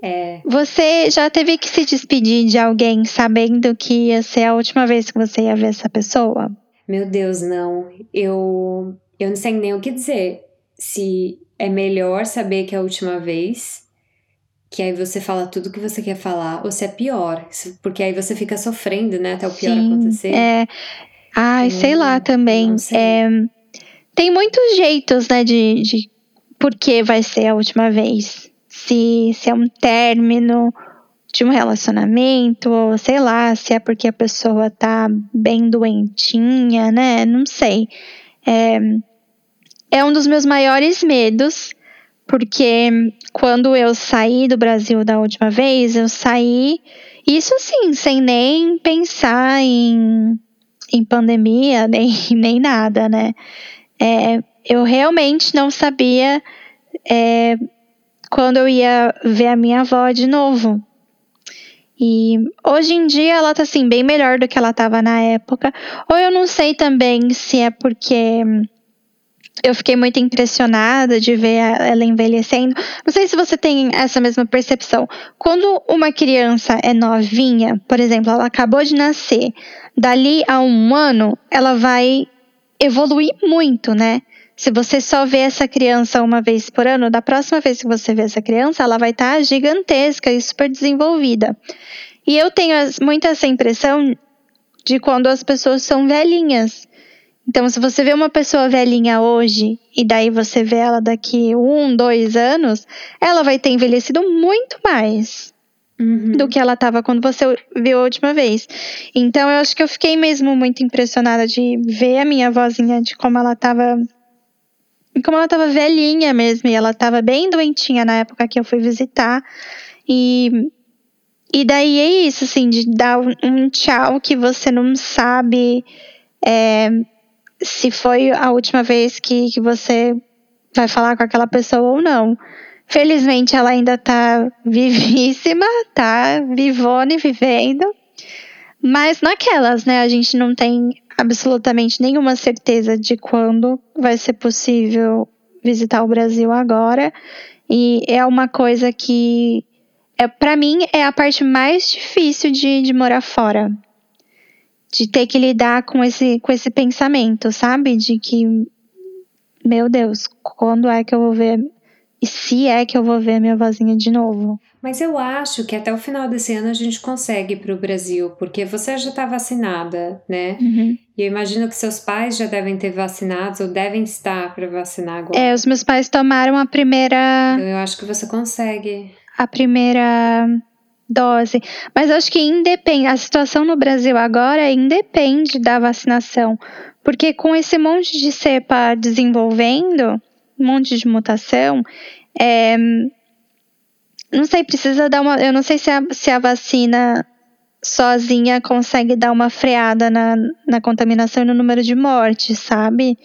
B: É.
A: Você já teve que se despedir de alguém sabendo que ia ser a última vez que você ia ver essa pessoa?
B: Meu Deus, não. Eu, eu não sei nem o que dizer. Se é melhor saber que é a última vez, que aí você fala tudo que você quer falar, ou se é pior, porque aí você fica sofrendo, né, até o pior
A: Sim,
B: acontecer.
A: É. Ai, sei lá também. É, tem muitos jeitos, né, de, de por que vai ser a última vez. Se, se é um término de um relacionamento, ou sei lá, se é porque a pessoa tá bem doentinha, né? Não sei. É, é um dos meus maiores medos, porque quando eu saí do Brasil da última vez, eu saí, isso sim, sem nem pensar em, em pandemia, nem, nem nada, né? É, eu realmente não sabia é, quando eu ia ver a minha avó de novo. E hoje em dia ela tá assim, bem melhor do que ela tava na época. Ou eu não sei também se é porque eu fiquei muito impressionada de ver ela envelhecendo. Não sei se você tem essa mesma percepção. Quando uma criança é novinha, por exemplo, ela acabou de nascer, dali a um ano, ela vai evoluir muito, né? Se você só vê essa criança uma vez por ano, da próxima vez que você vê essa criança, ela vai estar tá gigantesca e super desenvolvida. E eu tenho muito essa impressão de quando as pessoas são velhinhas. Então, se você vê uma pessoa velhinha hoje e daí você vê ela daqui um, dois anos, ela vai ter envelhecido muito mais uhum. do que ela estava quando você viu a última vez. Então, eu acho que eu fiquei mesmo muito impressionada de ver a minha vozinha, de como ela estava como ela tava velhinha mesmo, e ela tava bem doentinha na época que eu fui visitar. E, e daí é isso, assim, de dar um tchau que você não sabe é, se foi a última vez que, que você vai falar com aquela pessoa ou não. Felizmente ela ainda tá vivíssima, tá vivona e vivendo. Mas naquelas, né? A gente não tem absolutamente nenhuma certeza de quando vai ser possível visitar o Brasil agora. E é uma coisa que, é, para mim, é a parte mais difícil de, de morar fora. De ter que lidar com esse, com esse pensamento, sabe? De que, meu Deus, quando é que eu vou ver. E se é que eu vou ver minha vozinha de novo?
B: Mas eu acho que até o final desse ano a gente consegue para o Brasil, porque você já está vacinada, né?
A: Uhum.
B: E eu imagino que seus pais já devem ter vacinados ou devem estar para vacinar agora.
A: É, os meus pais tomaram a primeira.
B: Então eu acho que você consegue.
A: A primeira dose. Mas acho que independe, a situação no Brasil agora independe da vacinação. Porque com esse monte de cepa desenvolvendo, um monte de mutação, é, não sei, precisa dar uma. Eu não sei se a, se a vacina sozinha consegue dar uma freada na, na contaminação e no número de mortes, sabe?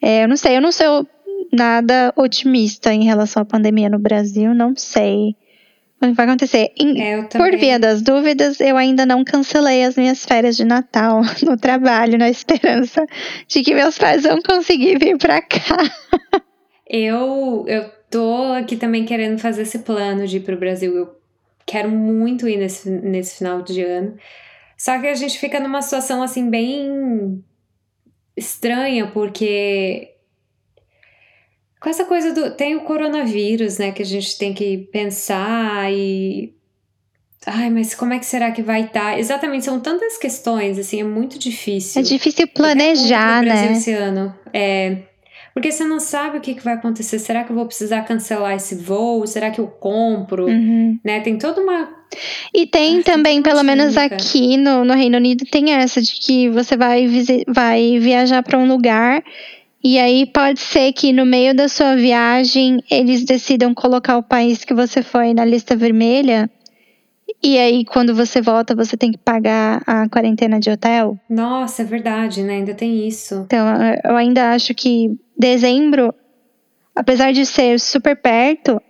A: É, eu não sei, eu não sou nada otimista em relação à pandemia no Brasil, não sei o que vai acontecer. Em, é, por via das dúvidas, eu ainda não cancelei as minhas férias de Natal no trabalho, na esperança de que meus pais vão conseguir vir para cá.
B: Eu, eu tô aqui também querendo fazer esse plano de ir pro Brasil. Eu quero muito ir nesse, nesse final de ano. Só que a gente fica numa situação assim bem estranha, porque com essa coisa do. Tem o coronavírus, né? Que a gente tem que pensar e. Ai, mas como é que será que vai estar? Tá? Exatamente, são tantas questões, assim, é muito difícil.
A: É difícil planejar, né?
B: Esse ano. É, porque você não sabe o que, que vai acontecer. Será que eu vou precisar cancelar esse voo? Será que eu compro? Uhum. Né? Tem toda uma.
A: E tem também, pelo menos aqui no, no Reino Unido, tem essa de que você vai, vai viajar para um lugar. E aí pode ser que no meio da sua viagem eles decidam colocar o país que você foi na lista vermelha. E aí, quando você volta, você tem que pagar a quarentena de hotel.
B: Nossa, é verdade, né? Ainda tem isso.
A: Então, eu ainda acho que dezembro, apesar de ser super perto,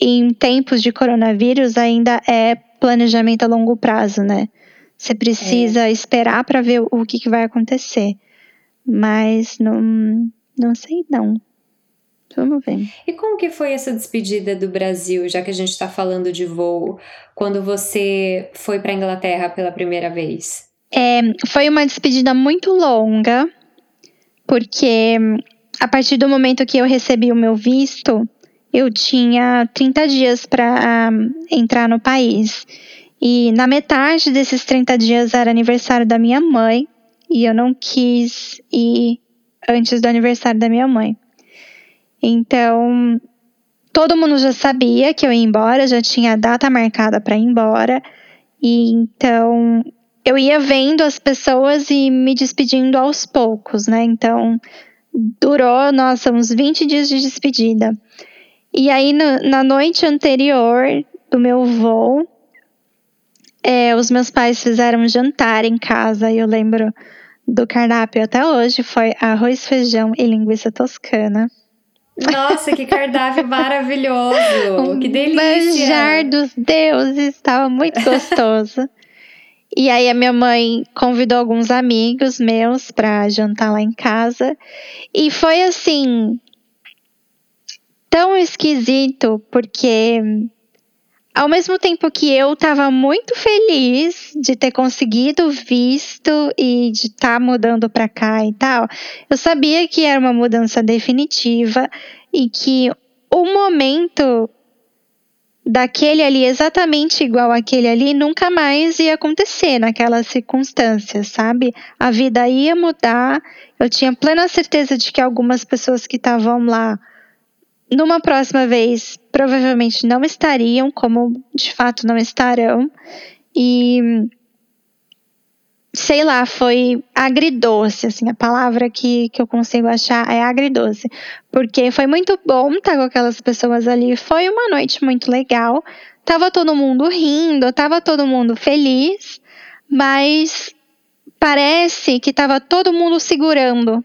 A: em tempos de coronavírus ainda é planejamento a longo prazo, né? Você precisa é. esperar para ver o que, que vai acontecer. Mas não, não sei não. Vamos ver.
B: E como que foi essa despedida do Brasil, já que a gente está falando de voo, quando você foi para Inglaterra pela primeira vez?
A: É, foi uma despedida muito longa, porque a partir do momento que eu recebi o meu visto, eu tinha 30 dias para um, entrar no país. E na metade desses 30 dias era aniversário da minha mãe, e eu não quis ir antes do aniversário da minha mãe. Então, todo mundo já sabia que eu ia embora, já tinha a data marcada para ir embora. E então eu ia vendo as pessoas e me despedindo aos poucos, né? Então, durou, nossa, uns 20 dias de despedida. E aí, no, na noite anterior do meu voo, é, os meus pais fizeram um jantar em casa e eu lembro do cardápio até hoje foi arroz, feijão e linguiça toscana.
B: Nossa, que cardápio maravilhoso! que delícia!
A: Manjar dos deuses, estava muito gostoso. E aí a minha mãe convidou alguns amigos meus para jantar lá em casa. E foi assim tão esquisito, porque ao mesmo tempo que eu estava muito feliz de ter conseguido visto e de estar tá mudando para cá e tal, eu sabia que era uma mudança definitiva e que o momento daquele ali, exatamente igual aquele ali, nunca mais ia acontecer naquelas circunstâncias, sabe? A vida ia mudar. Eu tinha plena certeza de que algumas pessoas que estavam lá, numa próxima vez, provavelmente não estariam, como de fato não estarão. E sei lá, foi agridoce, assim, a palavra que, que eu consigo achar é agridoce. Porque foi muito bom estar com aquelas pessoas ali, foi uma noite muito legal, tava todo mundo rindo, tava todo mundo feliz, mas parece que tava todo mundo segurando.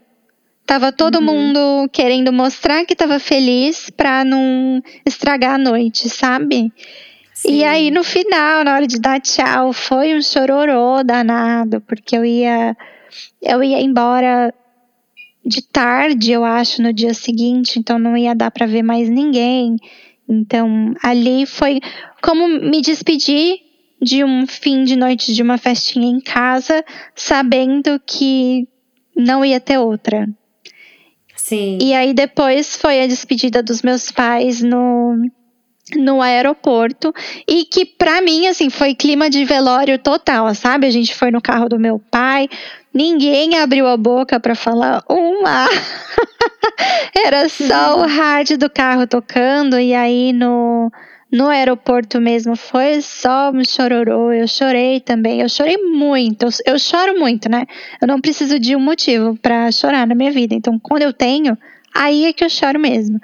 A: Tava todo uhum. mundo querendo mostrar que tava feliz pra não estragar a noite, sabe? Sim. E aí, no final, na hora de dar tchau, foi um chororô danado, porque eu ia, eu ia embora de tarde, eu acho, no dia seguinte, então não ia dar para ver mais ninguém. Então, ali foi como me despedir de um fim de noite de uma festinha em casa, sabendo que não ia ter outra.
B: Sim.
A: E aí depois foi a despedida dos meus pais no no aeroporto e que para mim assim foi clima de velório total, sabe? A gente foi no carro do meu pai, ninguém abriu a boca para falar uma. Era só o rádio do carro tocando e aí no no aeroporto mesmo foi só um chororô. Eu chorei também. Eu chorei muito. Eu, eu choro muito, né? Eu não preciso de um motivo para chorar na minha vida. Então, quando eu tenho, aí é que eu choro mesmo.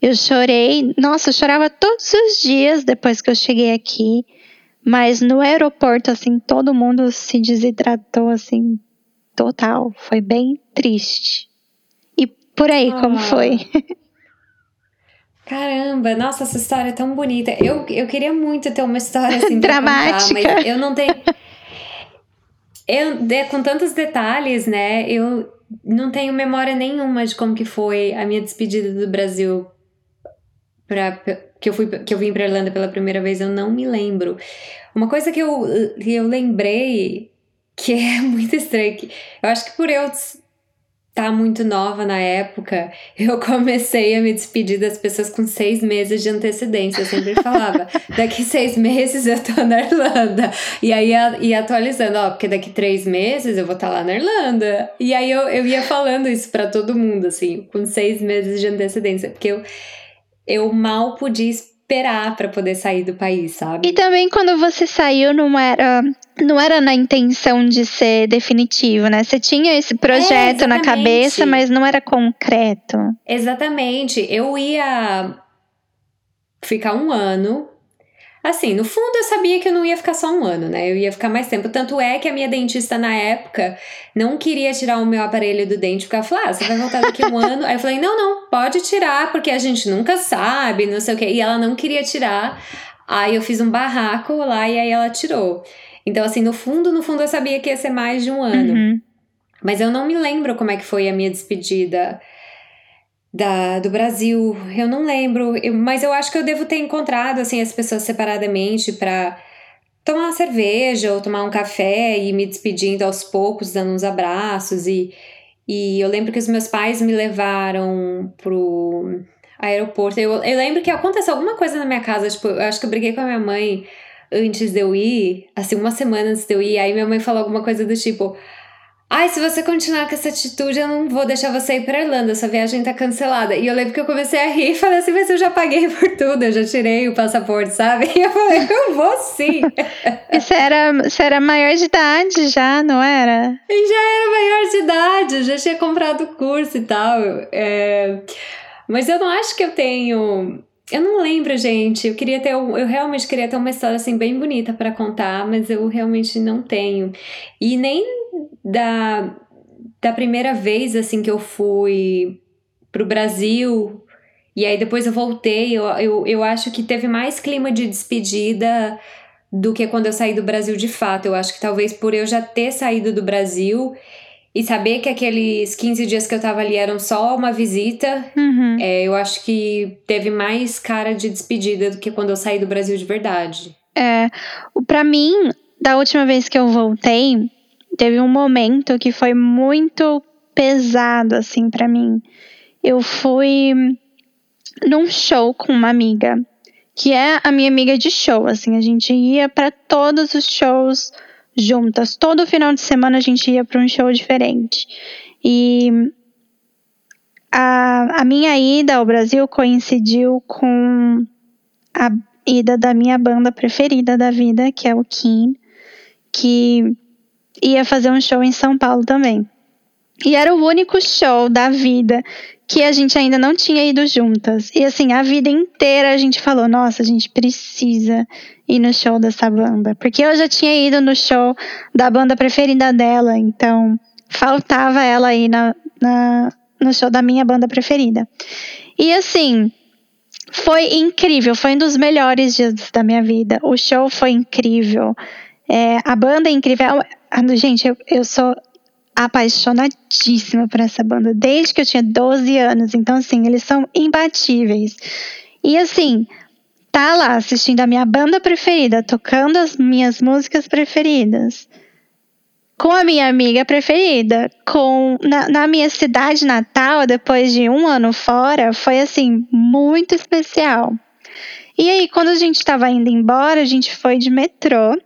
A: Eu chorei. Nossa, eu chorava todos os dias depois que eu cheguei aqui. Mas no aeroporto, assim, todo mundo se desidratou, assim, total. Foi bem triste. E por aí, ah. como foi?
B: Caramba, nossa, essa história é tão bonita. Eu, eu queria muito ter uma história assim
A: dramática,
B: contar, mas eu não tenho. Eu, com tantos detalhes, né? Eu não tenho memória nenhuma de como que foi a minha despedida do Brasil para que eu fui que eu vim para Irlanda pela primeira vez, eu não me lembro. Uma coisa que eu, que eu lembrei que é muito estranho, que eu acho que por eu tá muito nova na época, eu comecei a me despedir das pessoas com seis meses de antecedência. Eu sempre falava, daqui seis meses eu tô na Irlanda. E aí ia, ia atualizando, ó, porque daqui três meses eu vou estar tá lá na Irlanda. E aí eu, eu ia falando isso para todo mundo, assim, com seis meses de antecedência, porque eu, eu mal podia esperar para poder sair do país, sabe?
A: E também quando você saiu não era não era na intenção de ser definitivo, né? Você tinha esse projeto é, na cabeça, mas não era concreto.
B: Exatamente. Eu ia ficar um ano Assim, no fundo eu sabia que eu não ia ficar só um ano, né? Eu ia ficar mais tempo. Tanto é que a minha dentista na época não queria tirar o meu aparelho do dente, porque ela falou: ah, você vai voltar daqui a um ano. Aí eu falei: não, não, pode tirar, porque a gente nunca sabe, não sei o quê. E ela não queria tirar. Aí eu fiz um barraco lá e aí ela tirou. Então, assim, no fundo, no fundo eu sabia que ia ser mais de um ano. Uhum. Mas eu não me lembro como é que foi a minha despedida da, do Brasil. Eu não lembro, eu, mas eu acho que eu devo ter encontrado assim as pessoas separadamente para tomar uma cerveja ou tomar um café e me despedindo aos poucos, dando uns abraços e e eu lembro que os meus pais me levaram pro aeroporto. Eu, eu lembro que aconteceu alguma coisa na minha casa, tipo, eu acho que eu briguei com a minha mãe antes de eu ir, assim, uma semana antes de eu ir, aí minha mãe falou alguma coisa do tipo: Ai, se você continuar com essa atitude, eu não vou deixar você ir pra Irlanda, sua viagem tá cancelada. E eu lembro que eu comecei a rir e falei assim, mas eu já paguei por tudo, eu já tirei o passaporte, sabe? E eu falei, eu vou sim.
A: Você era, você era maior de idade já, não era?
B: E já era maior de idade, já tinha comprado o curso e tal. É... Mas eu não acho que eu tenho eu não lembro, gente. Eu queria ter, eu realmente queria ter uma história assim bem bonita para contar, mas eu realmente não tenho. E nem da da primeira vez assim que eu fui pro Brasil e aí depois eu voltei, eu, eu, eu acho que teve mais clima de despedida do que quando eu saí do Brasil de fato. Eu acho que talvez por eu já ter saído do Brasil e saber que aqueles 15 dias que eu tava ali eram só uma visita, uhum. é, eu acho que teve mais cara de despedida do que quando eu saí do Brasil de verdade.
A: É, para mim, da última vez que eu voltei, teve um momento que foi muito pesado, assim, para mim. Eu fui num show com uma amiga, que é a minha amiga de show, assim, a gente ia para todos os shows juntas. Todo final de semana a gente ia para um show diferente. E a, a minha ida ao Brasil coincidiu com a ida da minha banda preferida da vida, que é o Keen, que ia fazer um show em São Paulo também. E era o único show da vida que a gente ainda não tinha ido juntas. E assim, a vida inteira a gente falou: nossa, a gente precisa ir no show dessa banda. Porque eu já tinha ido no show da banda preferida dela, então faltava ela aí na, na, no show da minha banda preferida. E assim, foi incrível, foi um dos melhores dias da minha vida. O show foi incrível. É, a banda é incrível. Gente, eu, eu sou apaixonadíssima por essa banda desde que eu tinha 12 anos. Então, assim, eles são imbatíveis. E assim, tá lá assistindo a minha banda preferida, tocando as minhas músicas preferidas, com a minha amiga preferida, com na, na minha cidade natal, depois de um ano fora, foi assim, muito especial. E aí, quando a gente estava indo embora, a gente foi de metrô.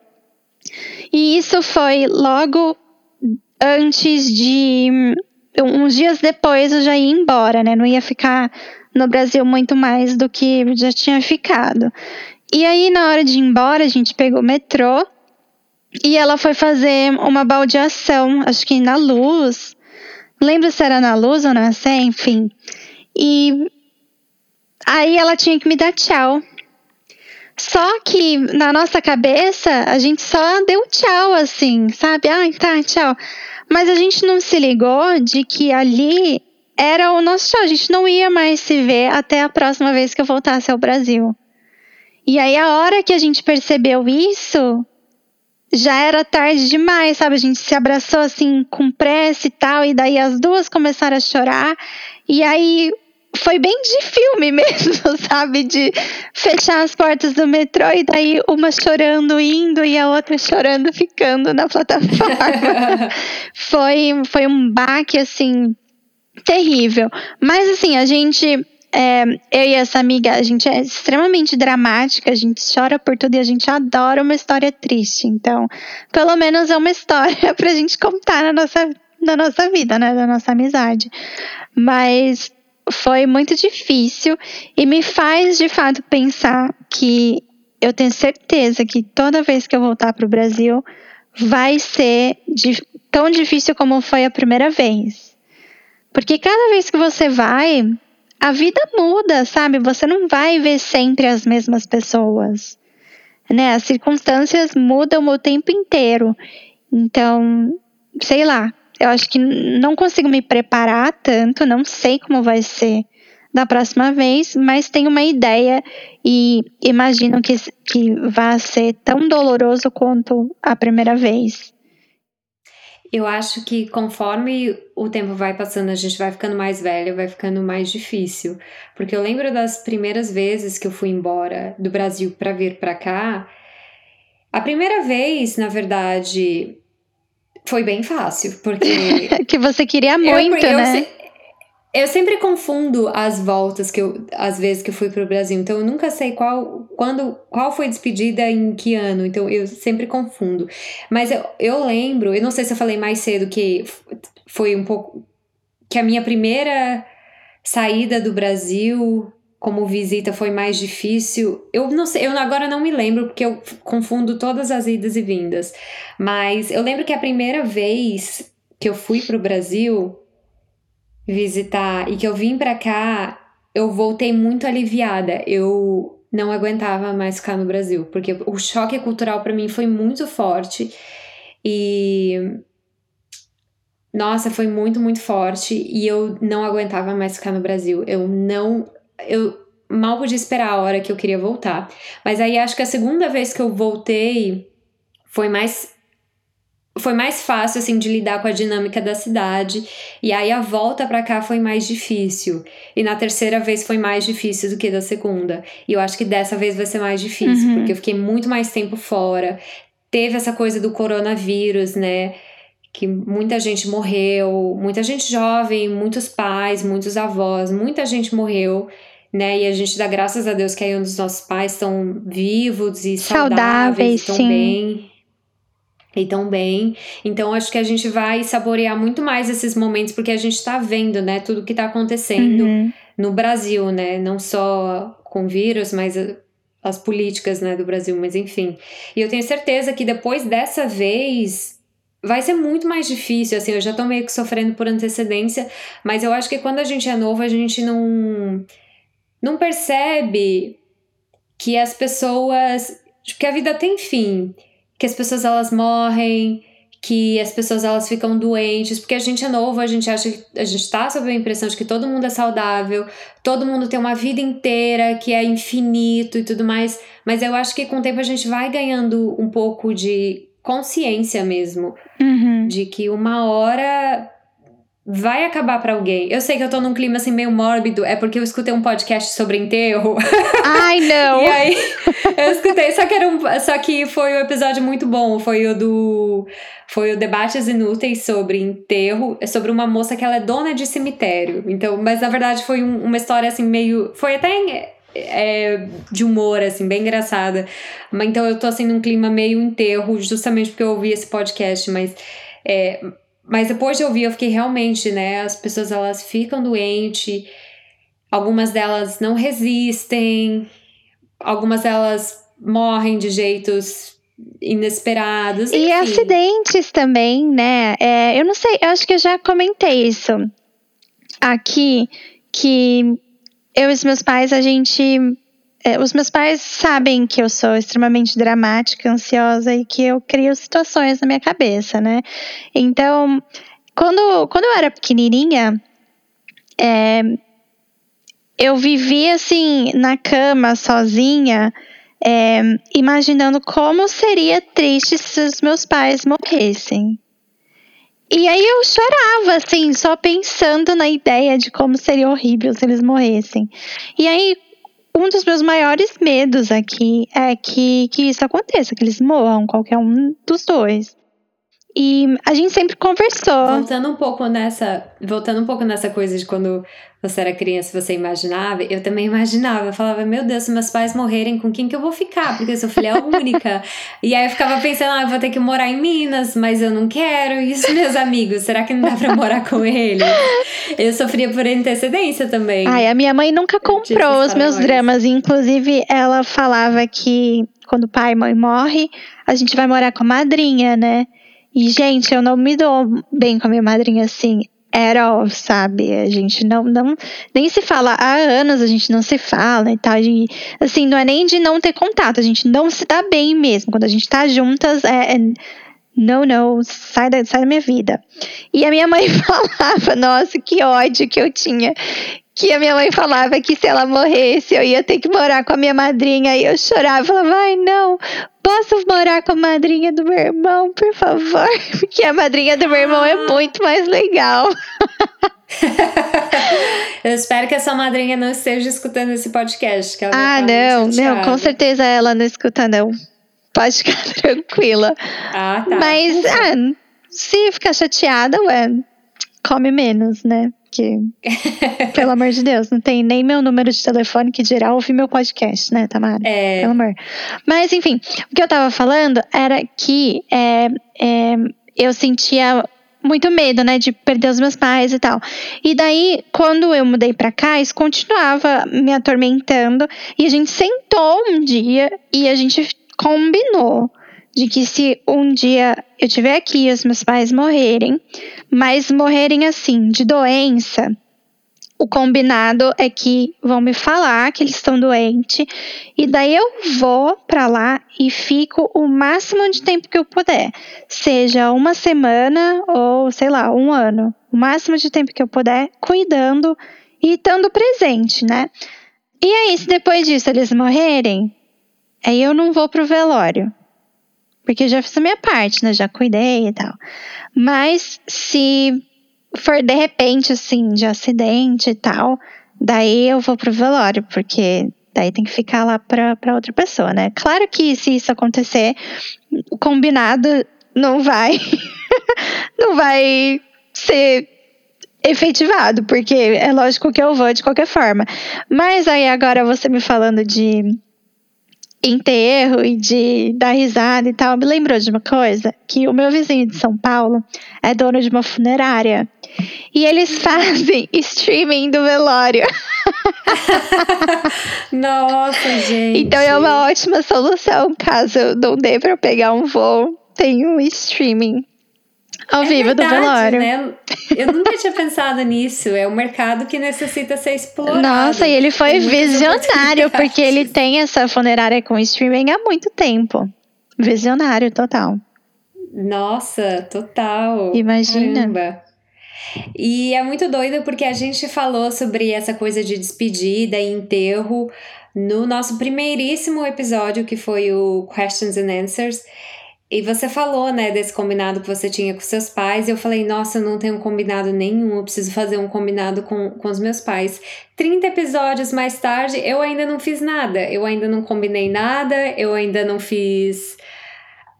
A: E isso foi logo antes de. Uns dias depois eu já ia embora, né? Não ia ficar no Brasil muito mais do que já tinha ficado. E aí, na hora de ir embora, a gente pegou o metrô e ela foi fazer uma baldeação, acho que na luz. Lembro se era na luz ou na sé, enfim. E aí ela tinha que me dar tchau. Só que na nossa cabeça a gente só deu tchau, assim, sabe? Ai, tá, tchau. Mas a gente não se ligou de que ali era o nosso tchau. A gente não ia mais se ver até a próxima vez que eu voltasse ao Brasil. E aí, a hora que a gente percebeu isso, já era tarde demais, sabe? A gente se abraçou assim com pressa e tal, e daí as duas começaram a chorar. E aí foi bem de filme mesmo, sabe? De fechar as portas do metrô e daí uma chorando indo e a outra chorando ficando na plataforma. foi, foi um baque assim terrível. Mas assim, a gente é, eu e essa amiga, a gente é extremamente dramática, a gente chora por tudo e a gente adora uma história triste. Então, pelo menos é uma história pra gente contar na nossa, na nossa vida, né? Da nossa amizade. Mas foi muito difícil e me faz de fato pensar que eu tenho certeza que toda vez que eu voltar para o Brasil vai ser de, tão difícil como foi a primeira vez. Porque cada vez que você vai, a vida muda, sabe? Você não vai ver sempre as mesmas pessoas. Né? As circunstâncias mudam o tempo inteiro. Então, sei lá, eu acho que não consigo me preparar tanto, não sei como vai ser da próxima vez, mas tenho uma ideia e imagino que, que vai ser tão doloroso quanto a primeira vez.
B: Eu acho que conforme o tempo vai passando, a gente vai ficando mais velha, vai ficando mais difícil. Porque eu lembro das primeiras vezes que eu fui embora do Brasil para vir para cá. A primeira vez, na verdade, foi bem fácil, porque.
A: que você queria muito, eu, eu, né? Eu,
B: eu sempre confundo as voltas que eu, às vezes que eu fui para o Brasil, então eu nunca sei qual, quando, qual foi despedida em que ano, então eu sempre confundo. Mas eu, eu lembro, eu não sei se eu falei mais cedo que foi um pouco que a minha primeira saída do Brasil como visita foi mais difícil. Eu não sei, eu agora não me lembro porque eu confundo todas as idas e vindas. Mas eu lembro que a primeira vez que eu fui para o Brasil visitar e que eu vim para cá, eu voltei muito aliviada. Eu não aguentava mais ficar no Brasil, porque o choque cultural para mim foi muito forte e nossa, foi muito, muito forte e eu não aguentava mais ficar no Brasil. Eu não eu mal podia esperar a hora que eu queria voltar. Mas aí acho que a segunda vez que eu voltei foi mais foi mais fácil assim de lidar com a dinâmica da cidade. E aí a volta para cá foi mais difícil. E na terceira vez foi mais difícil do que da segunda. E eu acho que dessa vez vai ser mais difícil uhum. porque eu fiquei muito mais tempo fora. Teve essa coisa do coronavírus né que muita gente morreu muita gente jovem muitos pais muitos avós muita gente morreu né? E a gente dá graças a Deus que aí um dos nossos pais estão vivos e saudáveis, estão bem e tão bem. Então acho que a gente vai saborear muito mais esses momentos porque a gente está vendo, né, tudo que está acontecendo uhum. no Brasil, né, não só com o vírus, mas as políticas, né, do Brasil, mas enfim. E eu tenho certeza que depois dessa vez vai ser muito mais difícil, assim, eu já tô meio que sofrendo por antecedência, mas eu acho que quando a gente é novo, a gente não não percebe que as pessoas, que a vida tem fim que as pessoas elas morrem, que as pessoas elas ficam doentes, porque a gente é novo, a gente acha que a gente tá sob a impressão de que todo mundo é saudável, todo mundo tem uma vida inteira que é infinito e tudo mais, mas eu acho que com o tempo a gente vai ganhando um pouco de consciência mesmo,
A: uhum.
B: de que uma hora vai acabar para alguém. Eu sei que eu tô num clima assim meio mórbido, é porque eu escutei um podcast sobre enterro.
A: Ai, não.
B: e aí eu escutei, só que era um, só que foi um episódio muito bom, foi o do foi o debates inúteis sobre enterro, é sobre uma moça que ela é dona de cemitério. Então, mas na verdade foi um, uma história assim meio, foi até é, de humor, assim, bem engraçada. Mas então eu tô assim num clima meio enterro, justamente porque eu ouvi esse podcast, mas é, mas depois de ouvir, eu fiquei realmente, né? As pessoas elas ficam doentes, algumas delas não resistem, algumas delas morrem de jeitos inesperados.
A: E
B: enfim.
A: acidentes também, né? É, eu não sei, eu acho que eu já comentei isso aqui, que eu e os meus pais, a gente. É, os meus pais sabem que eu sou extremamente dramática, ansiosa e que eu crio situações na minha cabeça, né? Então, quando, quando eu era pequenininha, é, eu vivia assim na cama sozinha, é, imaginando como seria triste se os meus pais morressem. E aí eu chorava, assim, só pensando na ideia de como seria horrível se eles morressem. E aí, um dos meus maiores medos aqui é que, que isso aconteça, que eles morram, qualquer um dos dois. E a gente sempre conversou.
B: Voltando um pouco nessa, voltando um pouco nessa coisa de quando você era criança, você imaginava, eu também imaginava, eu falava, meu Deus, se meus pais morrerem, com quem que eu vou ficar? Porque eu sou filha única. e aí eu ficava pensando, ah, eu vou ter que morar em Minas, mas eu não quero. E os meus amigos, será que não dá pra morar com eles? Eu sofria por antecedência também.
A: Ai, a minha mãe nunca comprou os meus dramas, inclusive ela falava que quando o pai e mãe morre, a gente vai morar com a madrinha, né? E, gente, eu não me dou bem com a minha madrinha assim at all, sabe? A gente não, não nem se fala há anos, a gente não se fala e tal. E, assim, não é nem de não ter contato, a gente não se dá bem mesmo. Quando a gente tá juntas, é, é não, não, sai da, sai da minha vida. E a minha mãe falava, nossa, que ódio que eu tinha. Que a minha mãe falava que se ela morresse, eu ia ter que morar com a minha madrinha. E eu chorava, falava, ai, não, posso morar com a madrinha do meu irmão, por favor? Porque a madrinha do meu irmão é ah. muito mais legal.
B: eu espero que a sua madrinha não esteja escutando esse podcast.
A: Ah, não, não, com certeza ela não escuta, não. Pode ficar tranquila.
B: Ah, tá.
A: Mas, ah, se ficar chateada, ué, come menos, né? Que, pelo amor de Deus, não tem nem meu número de telefone que dirá ouvir meu podcast, né, Tamara?
B: É.
A: Pelo amor. Mas, enfim, o que eu tava falando era que é, é, eu sentia muito medo, né, de perder os meus pais e tal. E daí, quando eu mudei para cá, isso continuava me atormentando. E a gente sentou um dia e a gente combinou de que se um dia eu estiver aqui e os meus pais morrerem, mas morrerem assim, de doença, o combinado é que vão me falar que eles estão doentes e daí eu vou para lá e fico o máximo de tempo que eu puder, seja uma semana ou sei lá, um ano, o máximo de tempo que eu puder, cuidando e estando presente, né? E aí, se depois disso eles morrerem, Aí eu não vou pro velório. Porque eu já fiz a minha parte, né? Já cuidei e tal. Mas se for de repente, assim, de acidente e tal, daí eu vou pro velório, porque daí tem que ficar lá pra, pra outra pessoa, né? Claro que se isso acontecer, o combinado não vai. não vai ser efetivado, porque é lógico que eu vou de qualquer forma. Mas aí agora você me falando de enterro e de dar risada e tal, me lembrou de uma coisa, que o meu vizinho de São Paulo é dono de uma funerária. E eles fazem streaming do velório.
B: Nossa, gente.
A: Então é uma ótima solução, caso não dê para pegar um voo, tem um streaming ao
B: é
A: vivo
B: verdade,
A: do velório.
B: Né? Eu nunca tinha pensado nisso. É um mercado que necessita ser explorado.
A: Nossa, e ele foi visionário, porque ele tem essa funerária com streaming há muito tempo. Visionário total.
B: Nossa, total.
A: Imagina.
B: Caramba. E é muito doido porque a gente falou sobre essa coisa de despedida e enterro no nosso primeiríssimo episódio, que foi o Questions and Answers. E você falou, né, desse combinado que você tinha com seus pais, e eu falei, nossa, eu não tenho combinado nenhum, eu preciso fazer um combinado com, com os meus pais. 30 episódios mais tarde, eu ainda não fiz nada, eu ainda não combinei nada, eu ainda não fiz.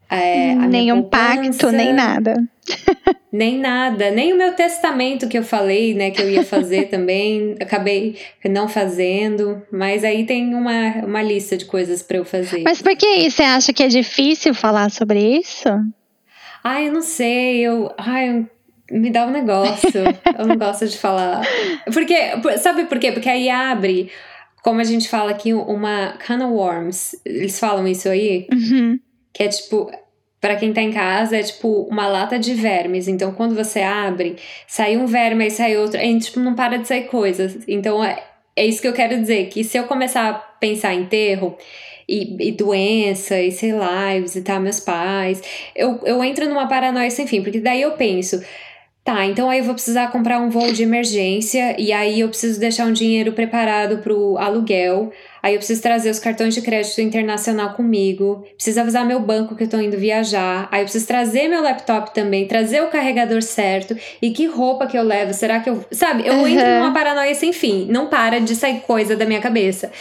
B: É,
A: Nenhum pacto, nem nada.
B: nem nada, nem o meu testamento que eu falei, né, que eu ia fazer também, acabei não fazendo, mas aí tem uma, uma lista de coisas para eu fazer.
A: Mas por que você acha que é difícil falar sobre isso?
B: Ai, eu não sei, eu, ai, me dá um negócio, eu não gosto de falar. Porque, sabe por quê? Porque aí abre como a gente fala aqui, uma can of worms. Eles falam isso aí?
A: Uhum.
B: Que é tipo, para quem tá em casa, é tipo uma lata de vermes. Então, quando você abre, sai um verme, aí sai outro, aí tipo, não para de sair coisas. Então, é, é isso que eu quero dizer, que se eu começar a pensar em enterro e, e doença, e sei lá, e visitar meus pais, eu, eu entro numa paranoia sem fim, porque daí eu penso Tá, então aí eu vou precisar comprar um voo de emergência e aí eu preciso deixar um dinheiro preparado pro aluguel. Aí eu preciso trazer os cartões de crédito internacional comigo. Preciso avisar meu banco que eu tô indo viajar. Aí eu preciso trazer meu laptop também, trazer o carregador certo. E que roupa que eu levo? Será que eu. Sabe, eu uhum. entro numa paranoia sem fim. Não para de sair coisa da minha cabeça.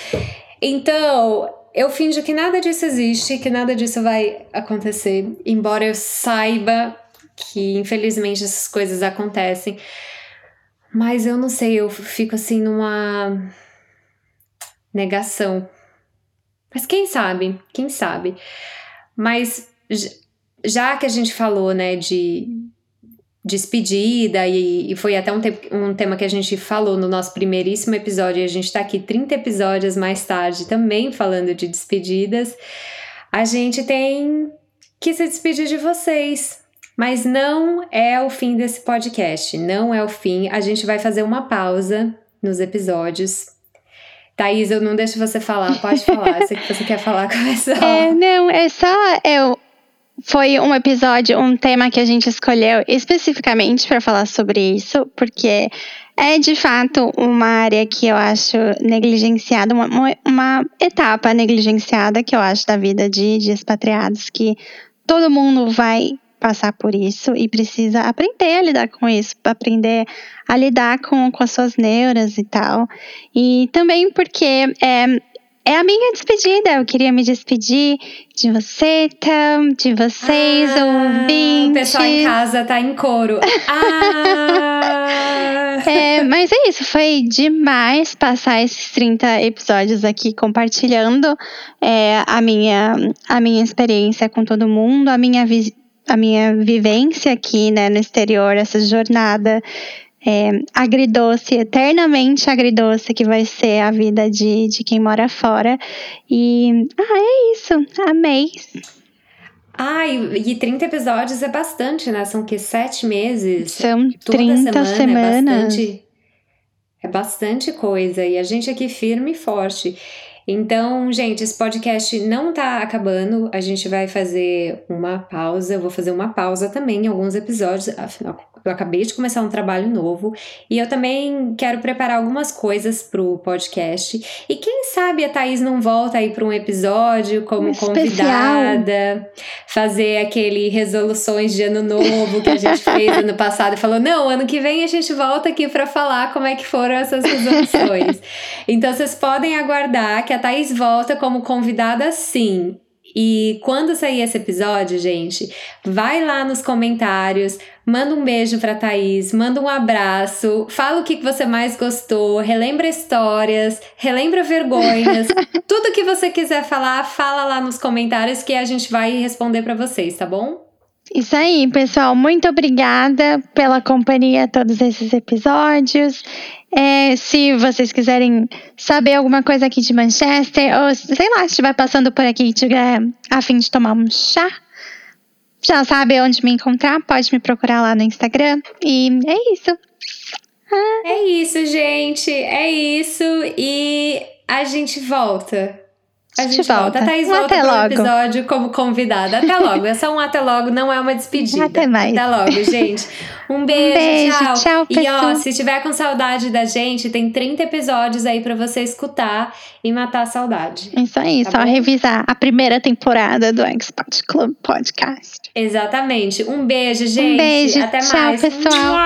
B: Então, eu finjo que nada disso existe, que nada disso vai acontecer. Embora eu saiba que infelizmente essas coisas acontecem. Mas eu não sei, eu fico assim numa negação. Mas quem sabe? Quem sabe? Mas já que a gente falou, né, de despedida e, e foi até um, te um tema que a gente falou no nosso primeiríssimo episódio e a gente tá aqui 30 episódios mais tarde também falando de despedidas, a gente tem que se despedir de vocês. Mas não é o fim desse podcast, não é o fim. A gente vai fazer uma pausa nos episódios. Thaís, eu não deixo você falar, pode falar. eu sei que você quer falar, começar.
A: É, não, é só eu. Foi um episódio, um tema que a gente escolheu especificamente para falar sobre isso, porque é de fato uma área que eu acho negligenciada, uma, uma etapa negligenciada que eu acho da vida de, de expatriados, que todo mundo vai passar por isso e precisa aprender a lidar com isso, aprender a lidar com, com as suas neuras e tal. E também porque é, é a minha despedida. Eu queria me despedir de você, Tam, de vocês, ah, ouvintes.
B: O pessoal em casa tá em coro.
A: Ah! é, mas é isso, foi demais passar esses 30 episódios aqui compartilhando é, a, minha, a minha experiência com todo mundo, a minha visão a minha vivência aqui, né, no exterior, essa jornada é, agridoce, eternamente agridoce, que vai ser a vida de, de quem mora fora. E, ah, é isso. Amei.
B: Ah, e, e 30 episódios é bastante, né? São que sete meses?
A: São Toda 30 semana semanas.
B: É bastante, é bastante coisa. E a gente aqui firme e forte. Então, gente, esse podcast não tá acabando. A gente vai fazer uma pausa. Eu vou fazer uma pausa também em alguns episódios. Afinal, eu acabei de começar um trabalho novo e eu também quero preparar algumas coisas pro podcast. E quem sabe a Thaís não volta aí para um episódio como convidada, fazer aquele resoluções de ano novo que a gente fez ano passado e falou: "Não, ano que vem a gente volta aqui para falar como é que foram essas resoluções". então vocês podem aguardar que a Thaís volta como convidada sim. E quando sair esse episódio, gente, vai lá nos comentários, manda um beijo pra Thaís, manda um abraço, fala o que você mais gostou, relembra histórias, relembra vergonhas, tudo que você quiser falar, fala lá nos comentários que a gente vai responder para vocês, tá bom?
A: Isso aí, pessoal. Muito obrigada pela companhia todos esses episódios. É, se vocês quiserem saber alguma coisa aqui de Manchester, ou sei lá, se estiver passando por aqui e tiver a fim de tomar um chá, já sabe onde me encontrar, pode me procurar lá no Instagram. E é isso.
B: É isso, gente. É isso. E a gente volta a gente volta. volta. A Thaís volta para o episódio como convidada. Até logo. É só um até logo, não é uma despedida.
A: Até mais.
B: Até logo, gente. Um beijo,
A: um beijo tchau. tchau
B: e ó, se tiver com saudade da gente, tem 30 episódios aí para você escutar e matar a saudade.
A: Isso aí, tá só bom? revisar a primeira temporada do Expert Club Podcast.
B: Exatamente. Um beijo, gente.
A: Um beijo.
B: Até
A: tchau,
B: mais.
A: pessoal.